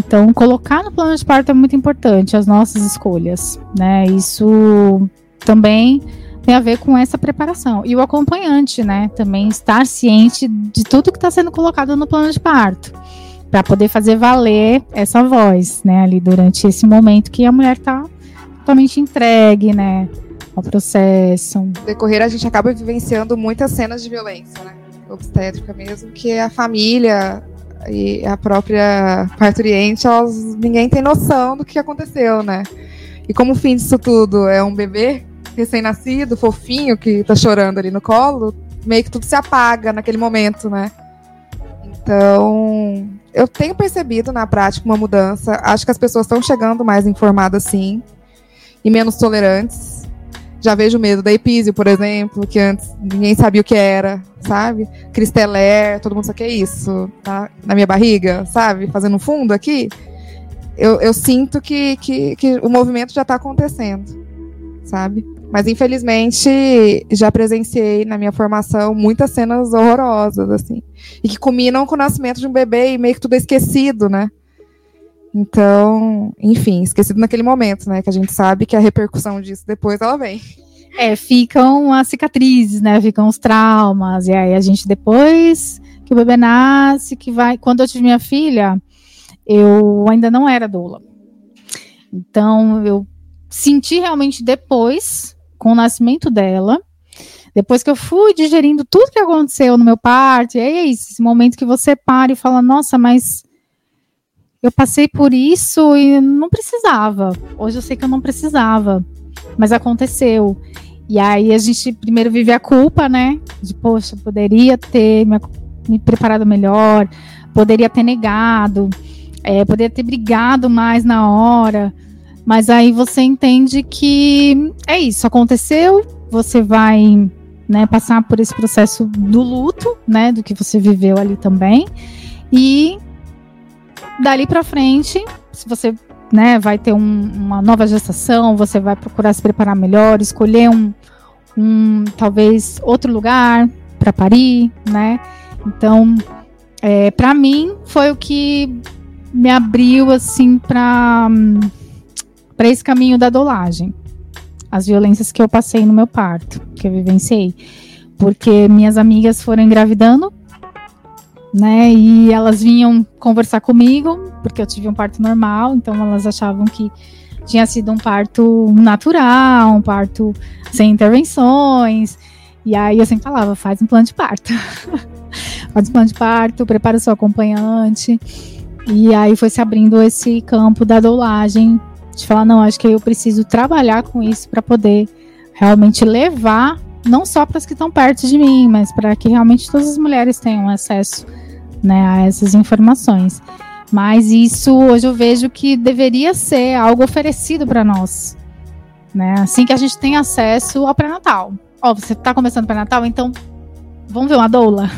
Então, colocar no plano de parto é muito importante, as nossas escolhas, né? Isso também tem a ver com essa preparação. E o acompanhante, né? Também estar ciente de tudo que está sendo colocado no plano de parto, para poder fazer valer essa voz, né? Ali durante esse momento que a mulher está totalmente entregue, né? Ao processo. No decorrer, a gente acaba vivenciando muitas cenas de violência, né? Obstétrica mesmo, que a família e a própria parturiente, elas, ninguém tem noção do que aconteceu, né? E como o fim disso tudo é um bebê recém-nascido, fofinho, que tá chorando ali no colo, meio que tudo se apaga naquele momento, né? Então, eu tenho percebido na prática uma mudança. Acho que as pessoas estão chegando mais informadas, sim, e menos tolerantes já vejo medo da Epísio, por exemplo, que antes ninguém sabia o que era, sabe? Cristeler, todo mundo sabe o que é isso, tá? Na minha barriga, sabe? Fazendo fundo aqui. Eu, eu sinto que, que, que o movimento já está acontecendo, sabe? Mas infelizmente já presenciei na minha formação muitas cenas horrorosas, assim. E que combinam com o nascimento de um bebê e meio que tudo é esquecido, né? Então, enfim, esquecido naquele momento, né? Que a gente sabe que a repercussão disso depois ela vem. É, ficam as cicatrizes, né? Ficam os traumas. E aí a gente depois que o bebê nasce, que vai. Quando eu tive minha filha, eu ainda não era doula. Então, eu senti realmente depois, com o nascimento dela, depois que eu fui digerindo tudo que aconteceu no meu parto, e é isso, esse momento que você para e fala, nossa, mas eu passei por isso e não precisava. Hoje eu sei que eu não precisava, mas aconteceu. E aí a gente primeiro vive a culpa, né? De, poxa, poderia ter me, me preparado melhor, poderia ter negado, é, poderia ter brigado mais na hora. Mas aí você entende que é isso, aconteceu, você vai né, passar por esse processo do luto, né? Do que você viveu ali também. E dali para frente, se você né, vai ter um, uma nova gestação, você vai procurar se preparar melhor, escolher um, um talvez outro lugar para parir, né? Então, é, para mim foi o que me abriu assim para para esse caminho da dolagem. As violências que eu passei no meu parto, que eu vivenciei, porque minhas amigas foram engravidando né? E elas vinham conversar comigo, porque eu tive um parto normal, então elas achavam que tinha sido um parto natural, um parto sem intervenções. E aí eu sempre falava, faz um plano de parto. (laughs) faz um plano de parto, prepara o seu acompanhante. E aí foi se abrindo esse campo da dolagem, de falar, não, acho que eu preciso trabalhar com isso para poder realmente levar não só para as que estão perto de mim, mas para que realmente todas as mulheres tenham acesso né, a essas informações. Mas isso hoje eu vejo que deveria ser algo oferecido para nós. Né? Assim que a gente tem acesso ao pré-natal. Ó, você está começando pré-natal, então vamos ver uma doula.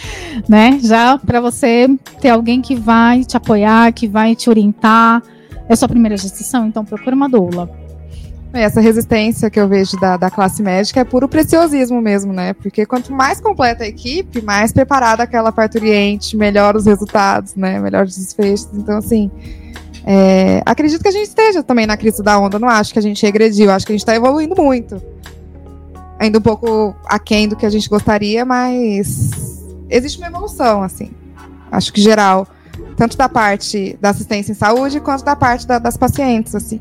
(laughs) né? Já para você ter alguém que vai te apoiar, que vai te orientar. É sua primeira gestação, então procura uma doula. Essa resistência que eu vejo da, da classe médica é puro preciosismo mesmo, né? Porque quanto mais completa a equipe, mais preparada aquela parturiente, melhor os resultados, né? Melhor os desfechos. Então, assim, é, acredito que a gente esteja também na crise da onda. Não acho que a gente regrediu, acho que a gente está evoluindo muito. Ainda um pouco aquém do que a gente gostaria, mas existe uma evolução, assim. Acho que geral. tanto da parte da assistência em saúde quanto da parte da, das pacientes, assim.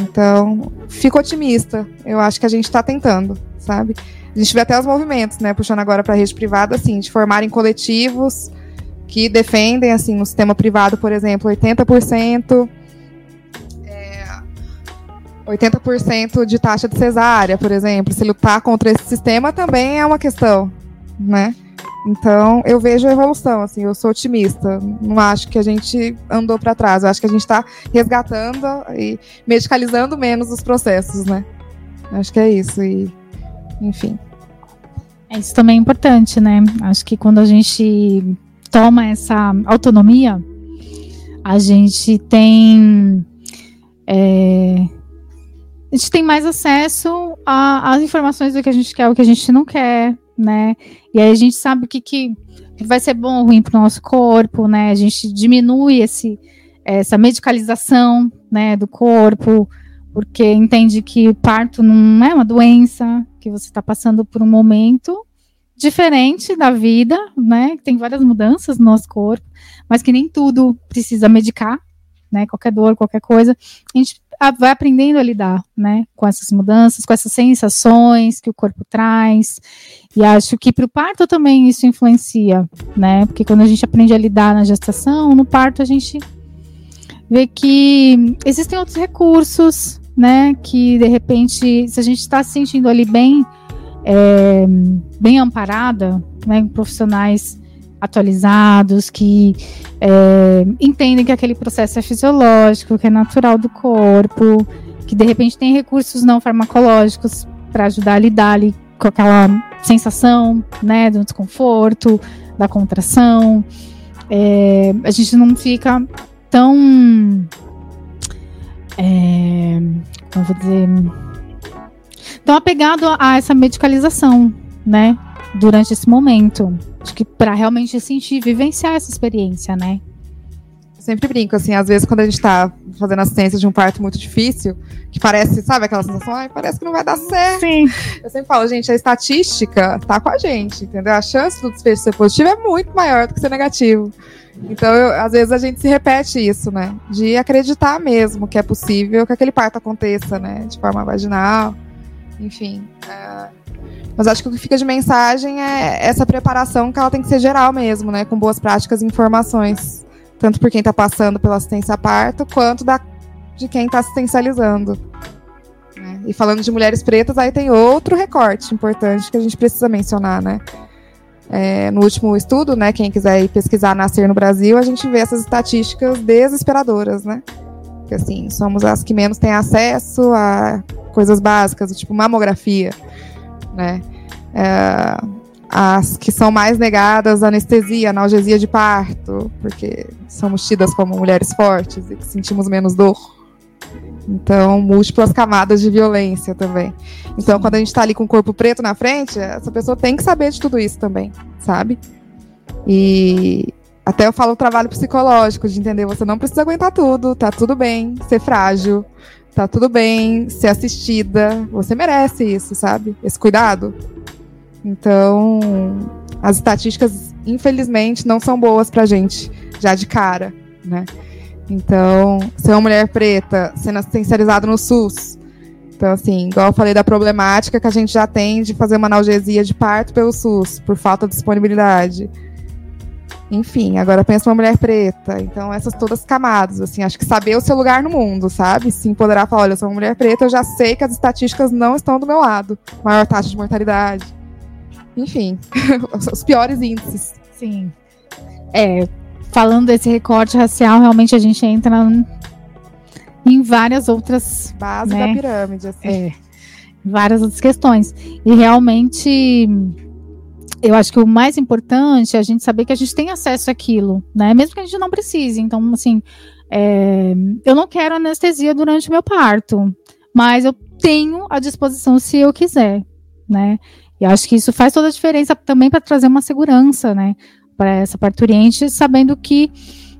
Então, fico otimista. Eu acho que a gente está tentando, sabe? A gente vê até os movimentos, né? Puxando agora para a rede privada, assim, de formarem coletivos que defendem, assim, no sistema privado, por exemplo, 80%. 80% de taxa de cesárea, por exemplo, se lutar contra esse sistema também é uma questão, né? Então, eu vejo a evolução, assim, eu sou otimista. Não acho que a gente andou para trás, eu acho que a gente está resgatando e medicalizando menos os processos, né? Acho que é isso, e enfim. É, isso também é importante, né? Acho que quando a gente toma essa autonomia, a gente tem. É, a gente tem mais acesso às informações do que a gente quer, o que a gente não quer, né? E aí a gente sabe o que, que vai ser bom ou ruim para o nosso corpo, né? A gente diminui esse, essa medicalização, né, do corpo, porque entende que o parto não é uma doença, que você está passando por um momento diferente da vida, né? Tem várias mudanças no nosso corpo, mas que nem tudo precisa medicar, né? Qualquer dor, qualquer coisa. A gente vai aprendendo a lidar, né, com essas mudanças, com essas sensações que o corpo traz. E acho que para o parto também isso influencia, né? Porque quando a gente aprende a lidar na gestação, no parto a gente vê que existem outros recursos, né? Que de repente, se a gente está se sentindo ali bem, é, bem amparada, né, profissionais atualizados, que é, entendem que aquele processo é fisiológico, que é natural do corpo, que de repente tem recursos não farmacológicos para ajudar a lidar ali com aquela sensação, né, do desconforto, da contração. É, a gente não fica tão, é, como vou dizer, tão apegado a essa medicalização, né, durante esse momento. Acho que para realmente sentir, vivenciar essa experiência, né? sempre brinco, assim, às vezes quando a gente tá fazendo assistência de um parto muito difícil, que parece, sabe aquela sensação, ai, parece que não vai dar certo. Sim. Eu sempre falo, gente, a estatística tá com a gente, entendeu? A chance do desfecho ser positivo é muito maior do que ser negativo. Então, eu, às vezes a gente se repete isso, né? De acreditar mesmo que é possível que aquele parto aconteça, né? De forma vaginal, enfim. Uh, mas acho que o que fica de mensagem é essa preparação que ela tem que ser geral mesmo, né? Com boas práticas e informações. Tanto por quem está passando pela assistência a parto, quanto da, de quem está assistencializando. Né? E falando de mulheres pretas, aí tem outro recorte importante que a gente precisa mencionar, né? É, no último estudo, né, quem quiser pesquisar Nascer no Brasil, a gente vê essas estatísticas desesperadoras, né? Que assim, somos as que menos têm acesso a coisas básicas, tipo mamografia né? É, as que são mais negadas, anestesia, analgesia de parto, porque somos tidas como mulheres fortes e que sentimos menos dor. Então, múltiplas camadas de violência também. Então, quando a gente está ali com o corpo preto na frente, essa pessoa tem que saber de tudo isso também, sabe? E até eu falo o trabalho psicológico, de entender, você não precisa aguentar tudo, tá tudo bem, ser frágil, tá tudo bem ser assistida, você merece isso, sabe? Esse cuidado. Então, as estatísticas, infelizmente, não são boas pra gente, já de cara, né? Então, ser uma mulher preta, sendo assistencializada no SUS. Então, assim, igual eu falei da problemática que a gente já tem de fazer uma analgesia de parto pelo SUS, por falta de disponibilidade. Enfim, agora pensa uma mulher preta. Então, essas todas camadas, assim, acho que saber o seu lugar no mundo, sabe? Se empoderar falar, olha, eu sou uma mulher preta, eu já sei que as estatísticas não estão do meu lado. Maior taxa de mortalidade. Enfim, (laughs) os piores índices. Sim. É, falando desse recorte racial, realmente a gente entra em várias outras. Base né? da pirâmide, assim. É, várias outras questões. E realmente eu acho que o mais importante é a gente saber que a gente tem acesso àquilo, né? Mesmo que a gente não precise. Então, assim, é, eu não quero anestesia durante o meu parto, mas eu tenho à disposição se eu quiser, né? E acho que isso faz toda a diferença também para trazer uma segurança, né? Para essa parturiente, sabendo que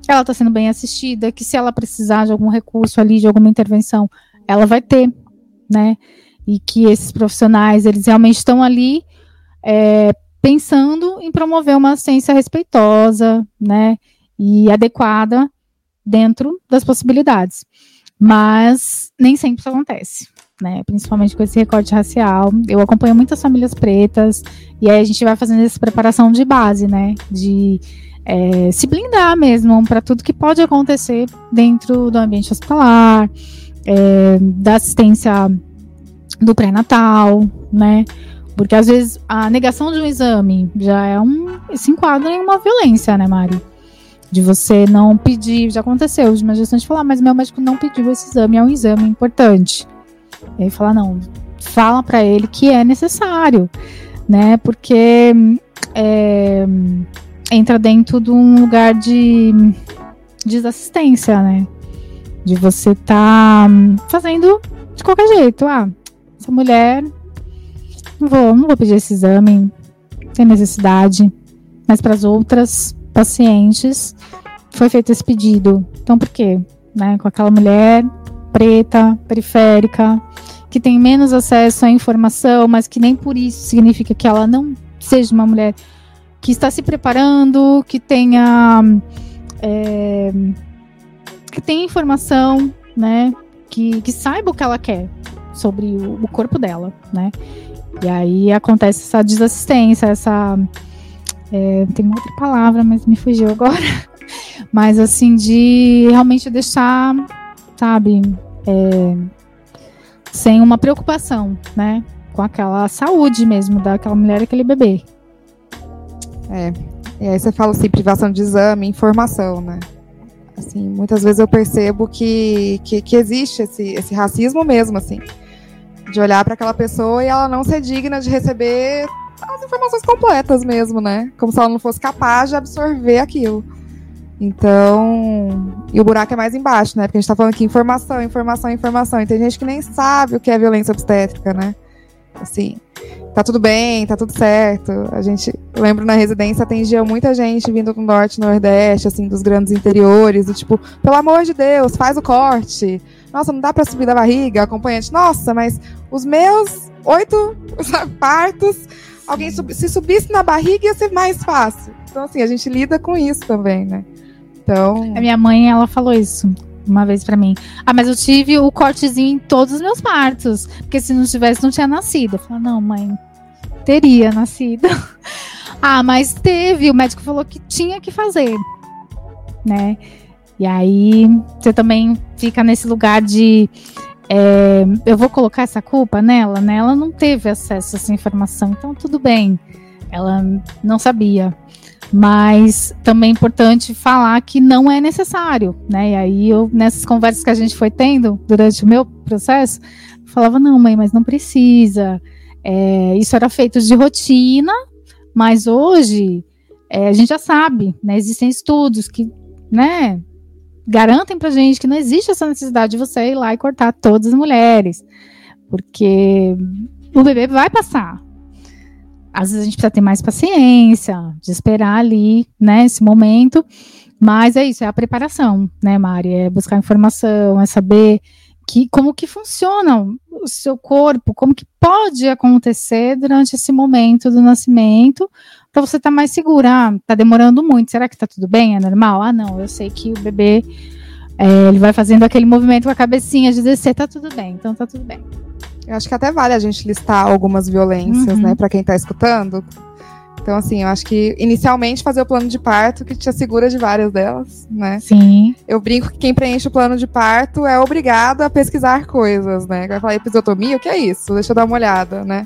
ela está sendo bem assistida, que se ela precisar de algum recurso ali, de alguma intervenção, ela vai ter, né? E que esses profissionais, eles realmente estão ali é, pensando em promover uma assistência respeitosa, né? e adequada dentro das possibilidades. Mas nem sempre isso acontece, né? Principalmente com esse recorte racial. Eu acompanho muitas famílias pretas e aí a gente vai fazendo essa preparação de base, né? De é, se blindar mesmo para tudo que pode acontecer dentro do ambiente hospitalar, é, da assistência do pré-natal, né? Porque às vezes a negação de um exame já é um. se enquadra em uma violência, né, Mari? De você não pedir, já aconteceu, de uma gestante falar, mas meu médico não pediu esse exame, é um exame importante. E aí falar, não, fala para ele que é necessário, né? Porque é, entra dentro de um lugar de desassistência, né? De você tá fazendo de qualquer jeito. Ah, essa mulher não vou, não vou pedir esse exame, sem necessidade. Mas para as outras pacientes foi feito esse pedido. Então por quê? Né, com aquela mulher preta, periférica, que tem menos acesso à informação, mas que nem por isso significa que ela não seja uma mulher que está se preparando, que tenha é, que tenha informação, né, que, que saiba o que ela quer sobre o, o corpo dela, né? E aí acontece essa desassistência, essa. É, tem uma outra palavra, mas me fugiu agora. (laughs) Mas assim, de realmente deixar, sabe, é, sem uma preocupação, né? Com aquela saúde mesmo daquela mulher e aquele bebê. É. E aí você fala assim, privação de exame, informação, né? Assim, muitas vezes eu percebo que, que, que existe esse, esse racismo mesmo, assim de olhar para aquela pessoa e ela não ser digna de receber as informações completas mesmo, né? Como se ela não fosse capaz de absorver aquilo. Então, e o buraco é mais embaixo, né? Porque a gente tá falando aqui informação, informação, informação. E tem gente que nem sabe o que é violência obstétrica, né? Assim, tá tudo bem, tá tudo certo. A gente, lembro na residência, atendia muita gente vindo do norte, nordeste, assim, dos grandes interiores, do tipo, pelo amor de Deus, faz o corte nossa, não dá para subir da barriga, acompanhante, nossa, mas os meus oito (laughs) partos, alguém sub, se subisse na barriga ia ser mais fácil. Então, assim, a gente lida com isso também, né? Então. A minha mãe, ela falou isso uma vez para mim. Ah, mas eu tive o cortezinho em todos os meus partos. Porque se não tivesse, não tinha nascido. Eu falei, não, mãe, teria nascido. (laughs) ah, mas teve. O médico falou que tinha que fazer. Né? E aí você também fica nesse lugar de é, eu vou colocar essa culpa nela, né? Ela não teve acesso a essa informação, então tudo bem. Ela não sabia. Mas também é importante falar que não é necessário, né? E aí eu, nessas conversas que a gente foi tendo durante o meu processo, falava, não, mãe, mas não precisa. É, isso era feito de rotina, mas hoje é, a gente já sabe, né? Existem estudos que, né? Garantem pra gente que não existe essa necessidade de você ir lá e cortar todas as mulheres. Porque o bebê vai passar. Às vezes a gente precisa ter mais paciência, de esperar ali, né, esse momento. Mas é isso, é a preparação, né, Mari? É buscar informação, é saber que, como que funciona o seu corpo, como que pode acontecer durante esse momento do nascimento, para você estar tá mais segura. Ah, tá demorando muito, será que tá tudo bem? É normal? Ah, não, eu sei que o bebê é, ele vai fazendo aquele movimento com a cabecinha de descer, tá tudo bem, então tá tudo bem. Eu acho que até vale a gente listar algumas violências, uhum. né, para quem tá escutando. Então, assim, eu acho que inicialmente fazer o plano de parto que te assegura de várias delas, né? Sim. Eu brinco que quem preenche o plano de parto é obrigado a pesquisar coisas, né? Vai falar episiotomia, o que é isso? Deixa eu dar uma olhada, né?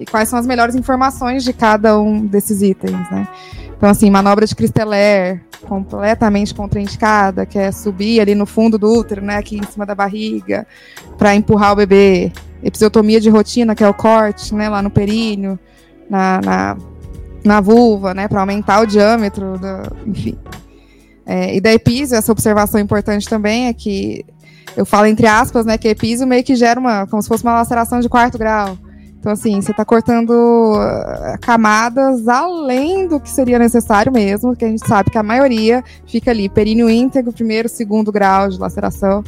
E quais são as melhores informações de cada um desses itens, né? Então, assim, manobra de Cristeller, completamente contraindicada, que é subir ali no fundo do útero, né, aqui em cima da barriga, para empurrar o bebê. Episiotomia de rotina, que é o corte, né, lá no períneo, na, na na vulva, né, para aumentar o diâmetro, do, enfim. É, e da epísio, essa observação importante também é que eu falo entre aspas, né, que epísio meio que gera uma, como se fosse uma laceração de quarto grau. Então, assim, você está cortando uh, camadas além do que seria necessário mesmo, que a gente sabe que a maioria fica ali, períneo íntegro, primeiro, segundo grau de laceração.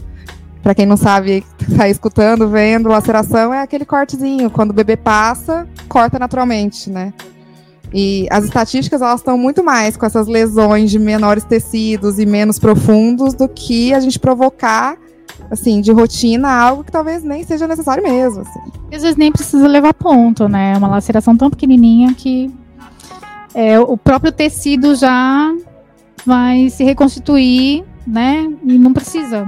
Para quem não sabe, está escutando, vendo, laceração é aquele cortezinho. Quando o bebê passa, corta naturalmente, né? E as estatísticas elas estão muito mais com essas lesões de menores tecidos e menos profundos do que a gente provocar assim, de rotina, algo que talvez nem seja necessário mesmo, assim. às vezes nem precisa levar ponto, né? É uma laceração tão pequenininha que é, o próprio tecido já vai se reconstituir, né? E não precisa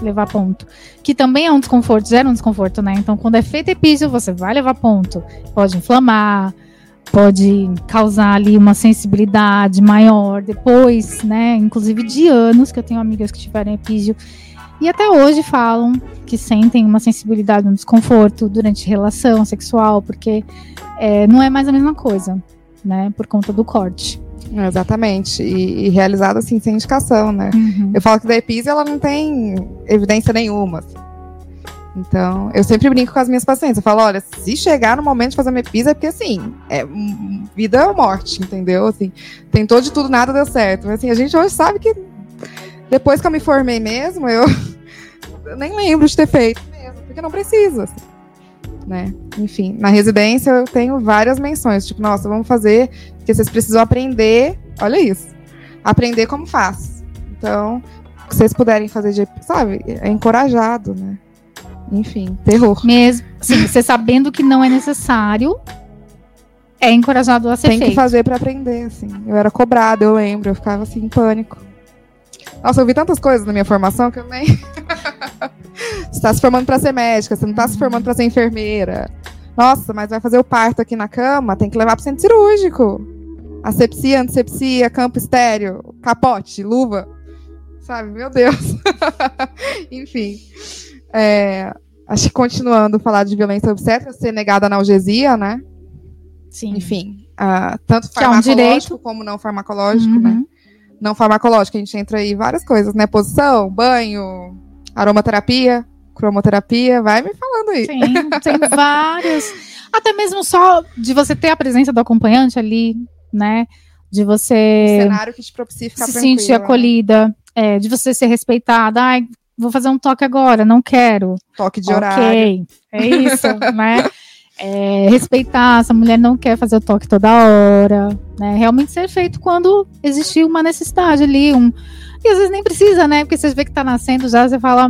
levar ponto. Que também é um desconforto, gera um desconforto, né? Então, quando é feito epísio, você vai levar ponto. Pode inflamar, pode causar ali uma sensibilidade maior depois, né? Inclusive de anos, que eu tenho amigas que tiveram epísio e até hoje falam que sentem uma sensibilidade, um desconforto durante relação sexual, porque é, não é mais a mesma coisa, né? Por conta do corte. Exatamente. E, e realizado assim, sem indicação, né? Uhum. Eu falo que da epise ela não tem evidência nenhuma. Assim. Então, eu sempre brinco com as minhas pacientes. Eu falo, olha, se chegar no momento de fazer uma episa, é porque assim, é vida ou morte, entendeu? Assim, tentou de tudo, nada deu certo. Mas assim, a gente hoje sabe que depois que eu me formei mesmo, eu, (laughs) eu nem lembro de ter feito mesmo, porque não precisa. Assim, né? Enfim, na residência eu tenho várias menções, tipo, nossa, vamos fazer, porque vocês precisam aprender, olha isso, aprender como faz. Então, se vocês puderem fazer de, sabe, é encorajado, né? Enfim, terror. Mesmo, sim, você sabendo que não é necessário, é encorajado a ser Tem feito. que fazer para aprender, assim. Eu era cobrada, eu lembro, eu ficava assim em pânico. Nossa, eu vi tantas coisas na minha formação que eu nem. (laughs) você está se formando para ser médica, você não está se formando para ser enfermeira. Nossa, mas vai fazer o parto aqui na cama, tem que levar para centro cirúrgico. Asepsia, antisepsia, campo estéreo, capote, luva. Sabe, meu Deus. (laughs) Enfim. É, acho que continuando falar de violência obstétrica, ser negada analgesia, né? Sim. Enfim, uh, tanto farmacológico é um como não farmacológico, né? uhum. né? Não farmacológico, a gente entra aí várias coisas, né? Posição, banho, aromaterapia, cromoterapia, vai me falando aí. Sim, tem (laughs) vários. Até mesmo só de você ter a presença do acompanhante ali, né? De você. Um cenário que te propicia ficar se sentir né? acolhida, né? é, de você ser respeitada. Ai, vou fazer um toque agora, não quero. Toque de horário. Ok, é isso, (laughs) né? É, respeitar, essa mulher não quer fazer o toque toda hora, né? Realmente ser feito quando existir uma necessidade ali, um... E às vezes nem precisa, né? Porque você vê que tá nascendo já, você fala,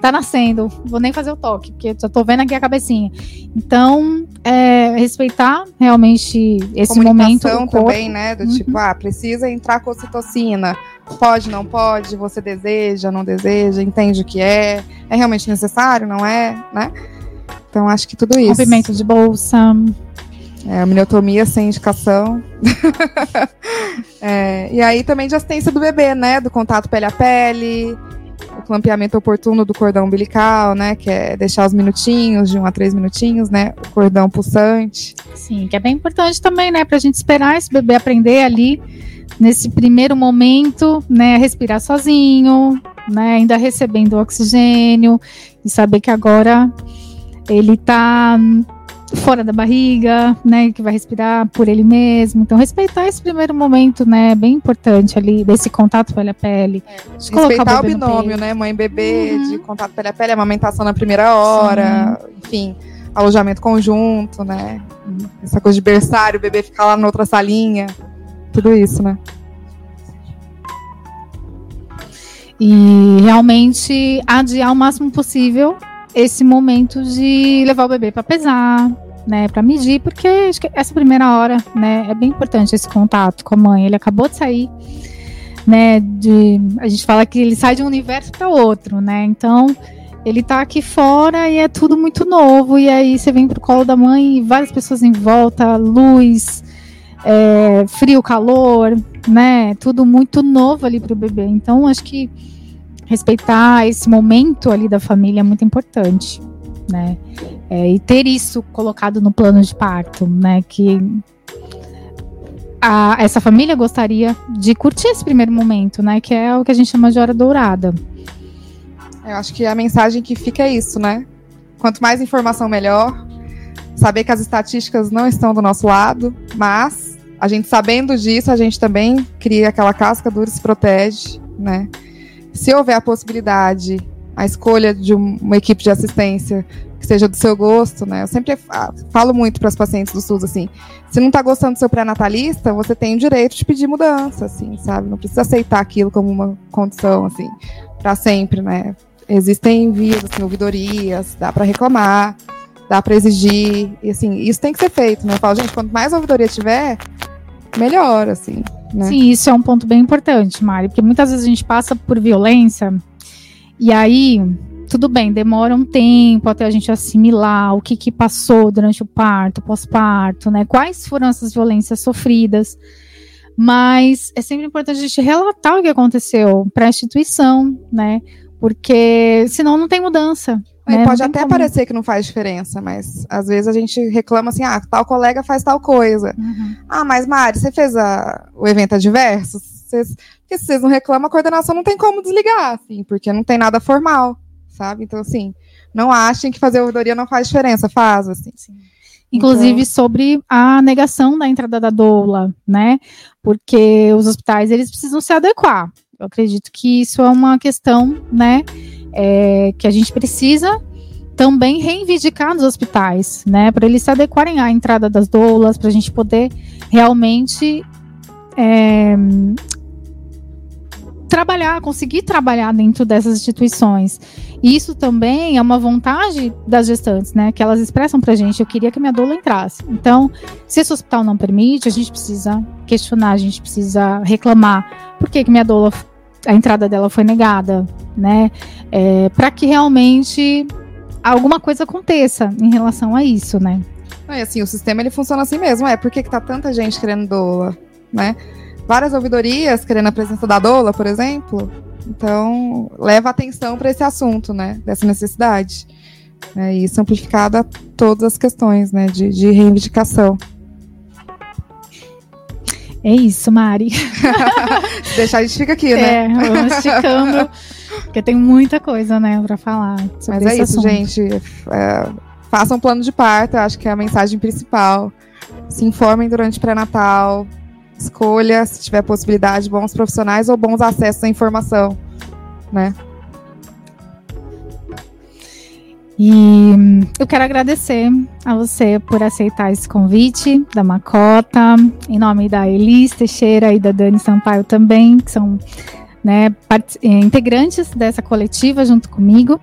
tá nascendo, vou nem fazer o toque, porque já tô vendo aqui a cabecinha. Então, é, respeitar realmente esse momento. também, né? Do uhum. tipo, ah, precisa entrar com ocitocina. Pode, não pode, você deseja, não deseja, entende o que é, é realmente necessário, não é, né? Então acho que tudo isso. Rompimento de bolsa. É, amniotomia sem indicação. (laughs) é, e aí também de assistência do bebê, né? Do contato pele a pele, o clampeamento oportuno do cordão umbilical, né? Que é deixar os minutinhos, de um a três minutinhos, né? O cordão pulsante. Sim, que é bem importante também, né? Pra gente esperar esse bebê aprender ali nesse primeiro momento, né, respirar sozinho, né, ainda recebendo oxigênio e saber que agora ele tá fora da barriga, né, que vai respirar por ele mesmo. Então, respeitar esse primeiro momento, né, é bem importante ali, desse contato pele a pele. É, respeitar o, o binômio, né, mãe bebê, uhum. de contato pele a pele, amamentação na primeira hora, Sim. enfim, alojamento conjunto, né, essa coisa de berçário, o bebê ficar lá na outra salinha, tudo isso, né. E realmente adiar o máximo possível esse momento de levar o bebê para pesar, né, para medir, porque acho que essa primeira hora, né, é bem importante esse contato com a mãe. Ele acabou de sair, né, de a gente fala que ele sai de um universo para outro, né? Então, ele tá aqui fora e é tudo muito novo e aí você vem pro colo da mãe e várias pessoas em volta, luz, é, frio, calor, né? Tudo muito novo ali pro bebê. Então, acho que respeitar esse momento ali da família é muito importante, né? É, e ter isso colocado no plano de parto, né? Que a, essa família gostaria de curtir esse primeiro momento, né? Que é o que a gente chama de hora dourada. Eu acho que a mensagem que fica é isso, né? Quanto mais informação, melhor. Saber que as estatísticas não estão do nosso lado, mas a gente sabendo disso, a gente também cria aquela casca dura e se protege, né? Se houver a possibilidade, a escolha de uma equipe de assistência que seja do seu gosto, né? Eu sempre falo muito para as pacientes do SUS assim, se não está gostando do seu pré-natalista, você tem o direito de pedir mudança, assim, sabe? Não precisa aceitar aquilo como uma condição, assim, para sempre, né? Existem vias, assim, ouvidorias, dá para reclamar, dá para exigir, e assim, isso tem que ser feito, né? Eu falo, gente, quanto mais ouvidoria tiver, melhor, assim. Né? Sim, isso é um ponto bem importante, Mari, porque muitas vezes a gente passa por violência e aí tudo bem, demora um tempo até a gente assimilar o que, que passou durante o parto, pós-parto, né? Quais foram essas violências sofridas. Mas é sempre importante a gente relatar o que aconteceu para a instituição, né? Porque senão não tem mudança. Né? Pode até como. parecer que não faz diferença, mas às vezes a gente reclama assim: ah, tal colega faz tal coisa. Uhum. Ah, mas Mari, você fez a, o evento adverso? Vocês, porque se vocês não reclamam, a coordenação não tem como desligar, assim, porque não tem nada formal sabe? Então, assim, não achem que fazer ouvidoria não faz diferença, faz, assim. Sim. Inclusive então... sobre a negação da entrada da doula, né? Porque os hospitais, eles precisam se adequar. Eu acredito que isso é uma questão, né? É, que a gente precisa também reivindicar nos hospitais, né? Para eles se adequarem à entrada das doulas, para a gente poder realmente é, trabalhar, conseguir trabalhar dentro dessas instituições. E isso também é uma vontade das gestantes, né? Que elas expressam pra gente, eu queria que minha doula entrasse. Então, se esse hospital não permite, a gente precisa questionar, a gente precisa reclamar. Por que, que minha doula, a entrada dela foi negada, né? É, para que realmente alguma coisa aconteça em relação a isso, né? É assim, o sistema ele funciona assim mesmo, é. Por que, que tá tanta gente querendo doula, né? várias ouvidorias querendo a presença da doula, por exemplo. Então, leva atenção para esse assunto, né? Dessa necessidade. É, e isso amplificado a todas as questões, né? De, de reivindicação. É isso, Mari. (laughs) Deixar a gente fica aqui, né? É, vamos esticando, porque tem muita coisa, né, para falar. Mas é isso, assunto. gente. É, façam um plano de parto, acho que é a mensagem principal. Se informem durante o pré-natal, escolha, se tiver possibilidade, bons profissionais ou bons acessos à informação, né? E eu quero agradecer a você por aceitar esse convite da Macota, em nome da Elis Teixeira e da Dani Sampaio também, que são né, eh, integrantes dessa coletiva junto comigo.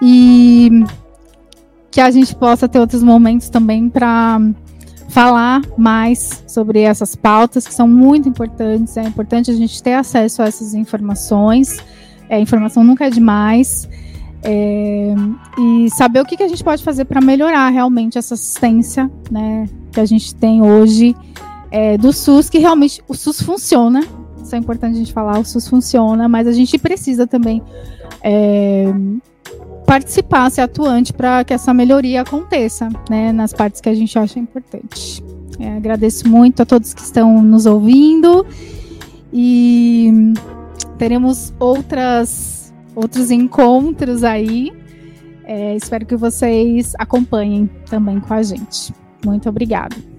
E que a gente possa ter outros momentos também para falar mais sobre essas pautas que são muito importantes. É importante a gente ter acesso a essas informações. É, informação nunca é demais. É, e saber o que, que a gente pode fazer para melhorar realmente essa assistência né, que a gente tem hoje é, do SUS, que realmente o SUS funciona. Isso é importante a gente falar, o SUS funciona, mas a gente precisa também é, participar, ser atuante para que essa melhoria aconteça, né, nas partes que a gente acha importante. É, agradeço muito a todos que estão nos ouvindo e teremos outras, outros encontros aí. É, espero que vocês acompanhem também com a gente. Muito obrigada.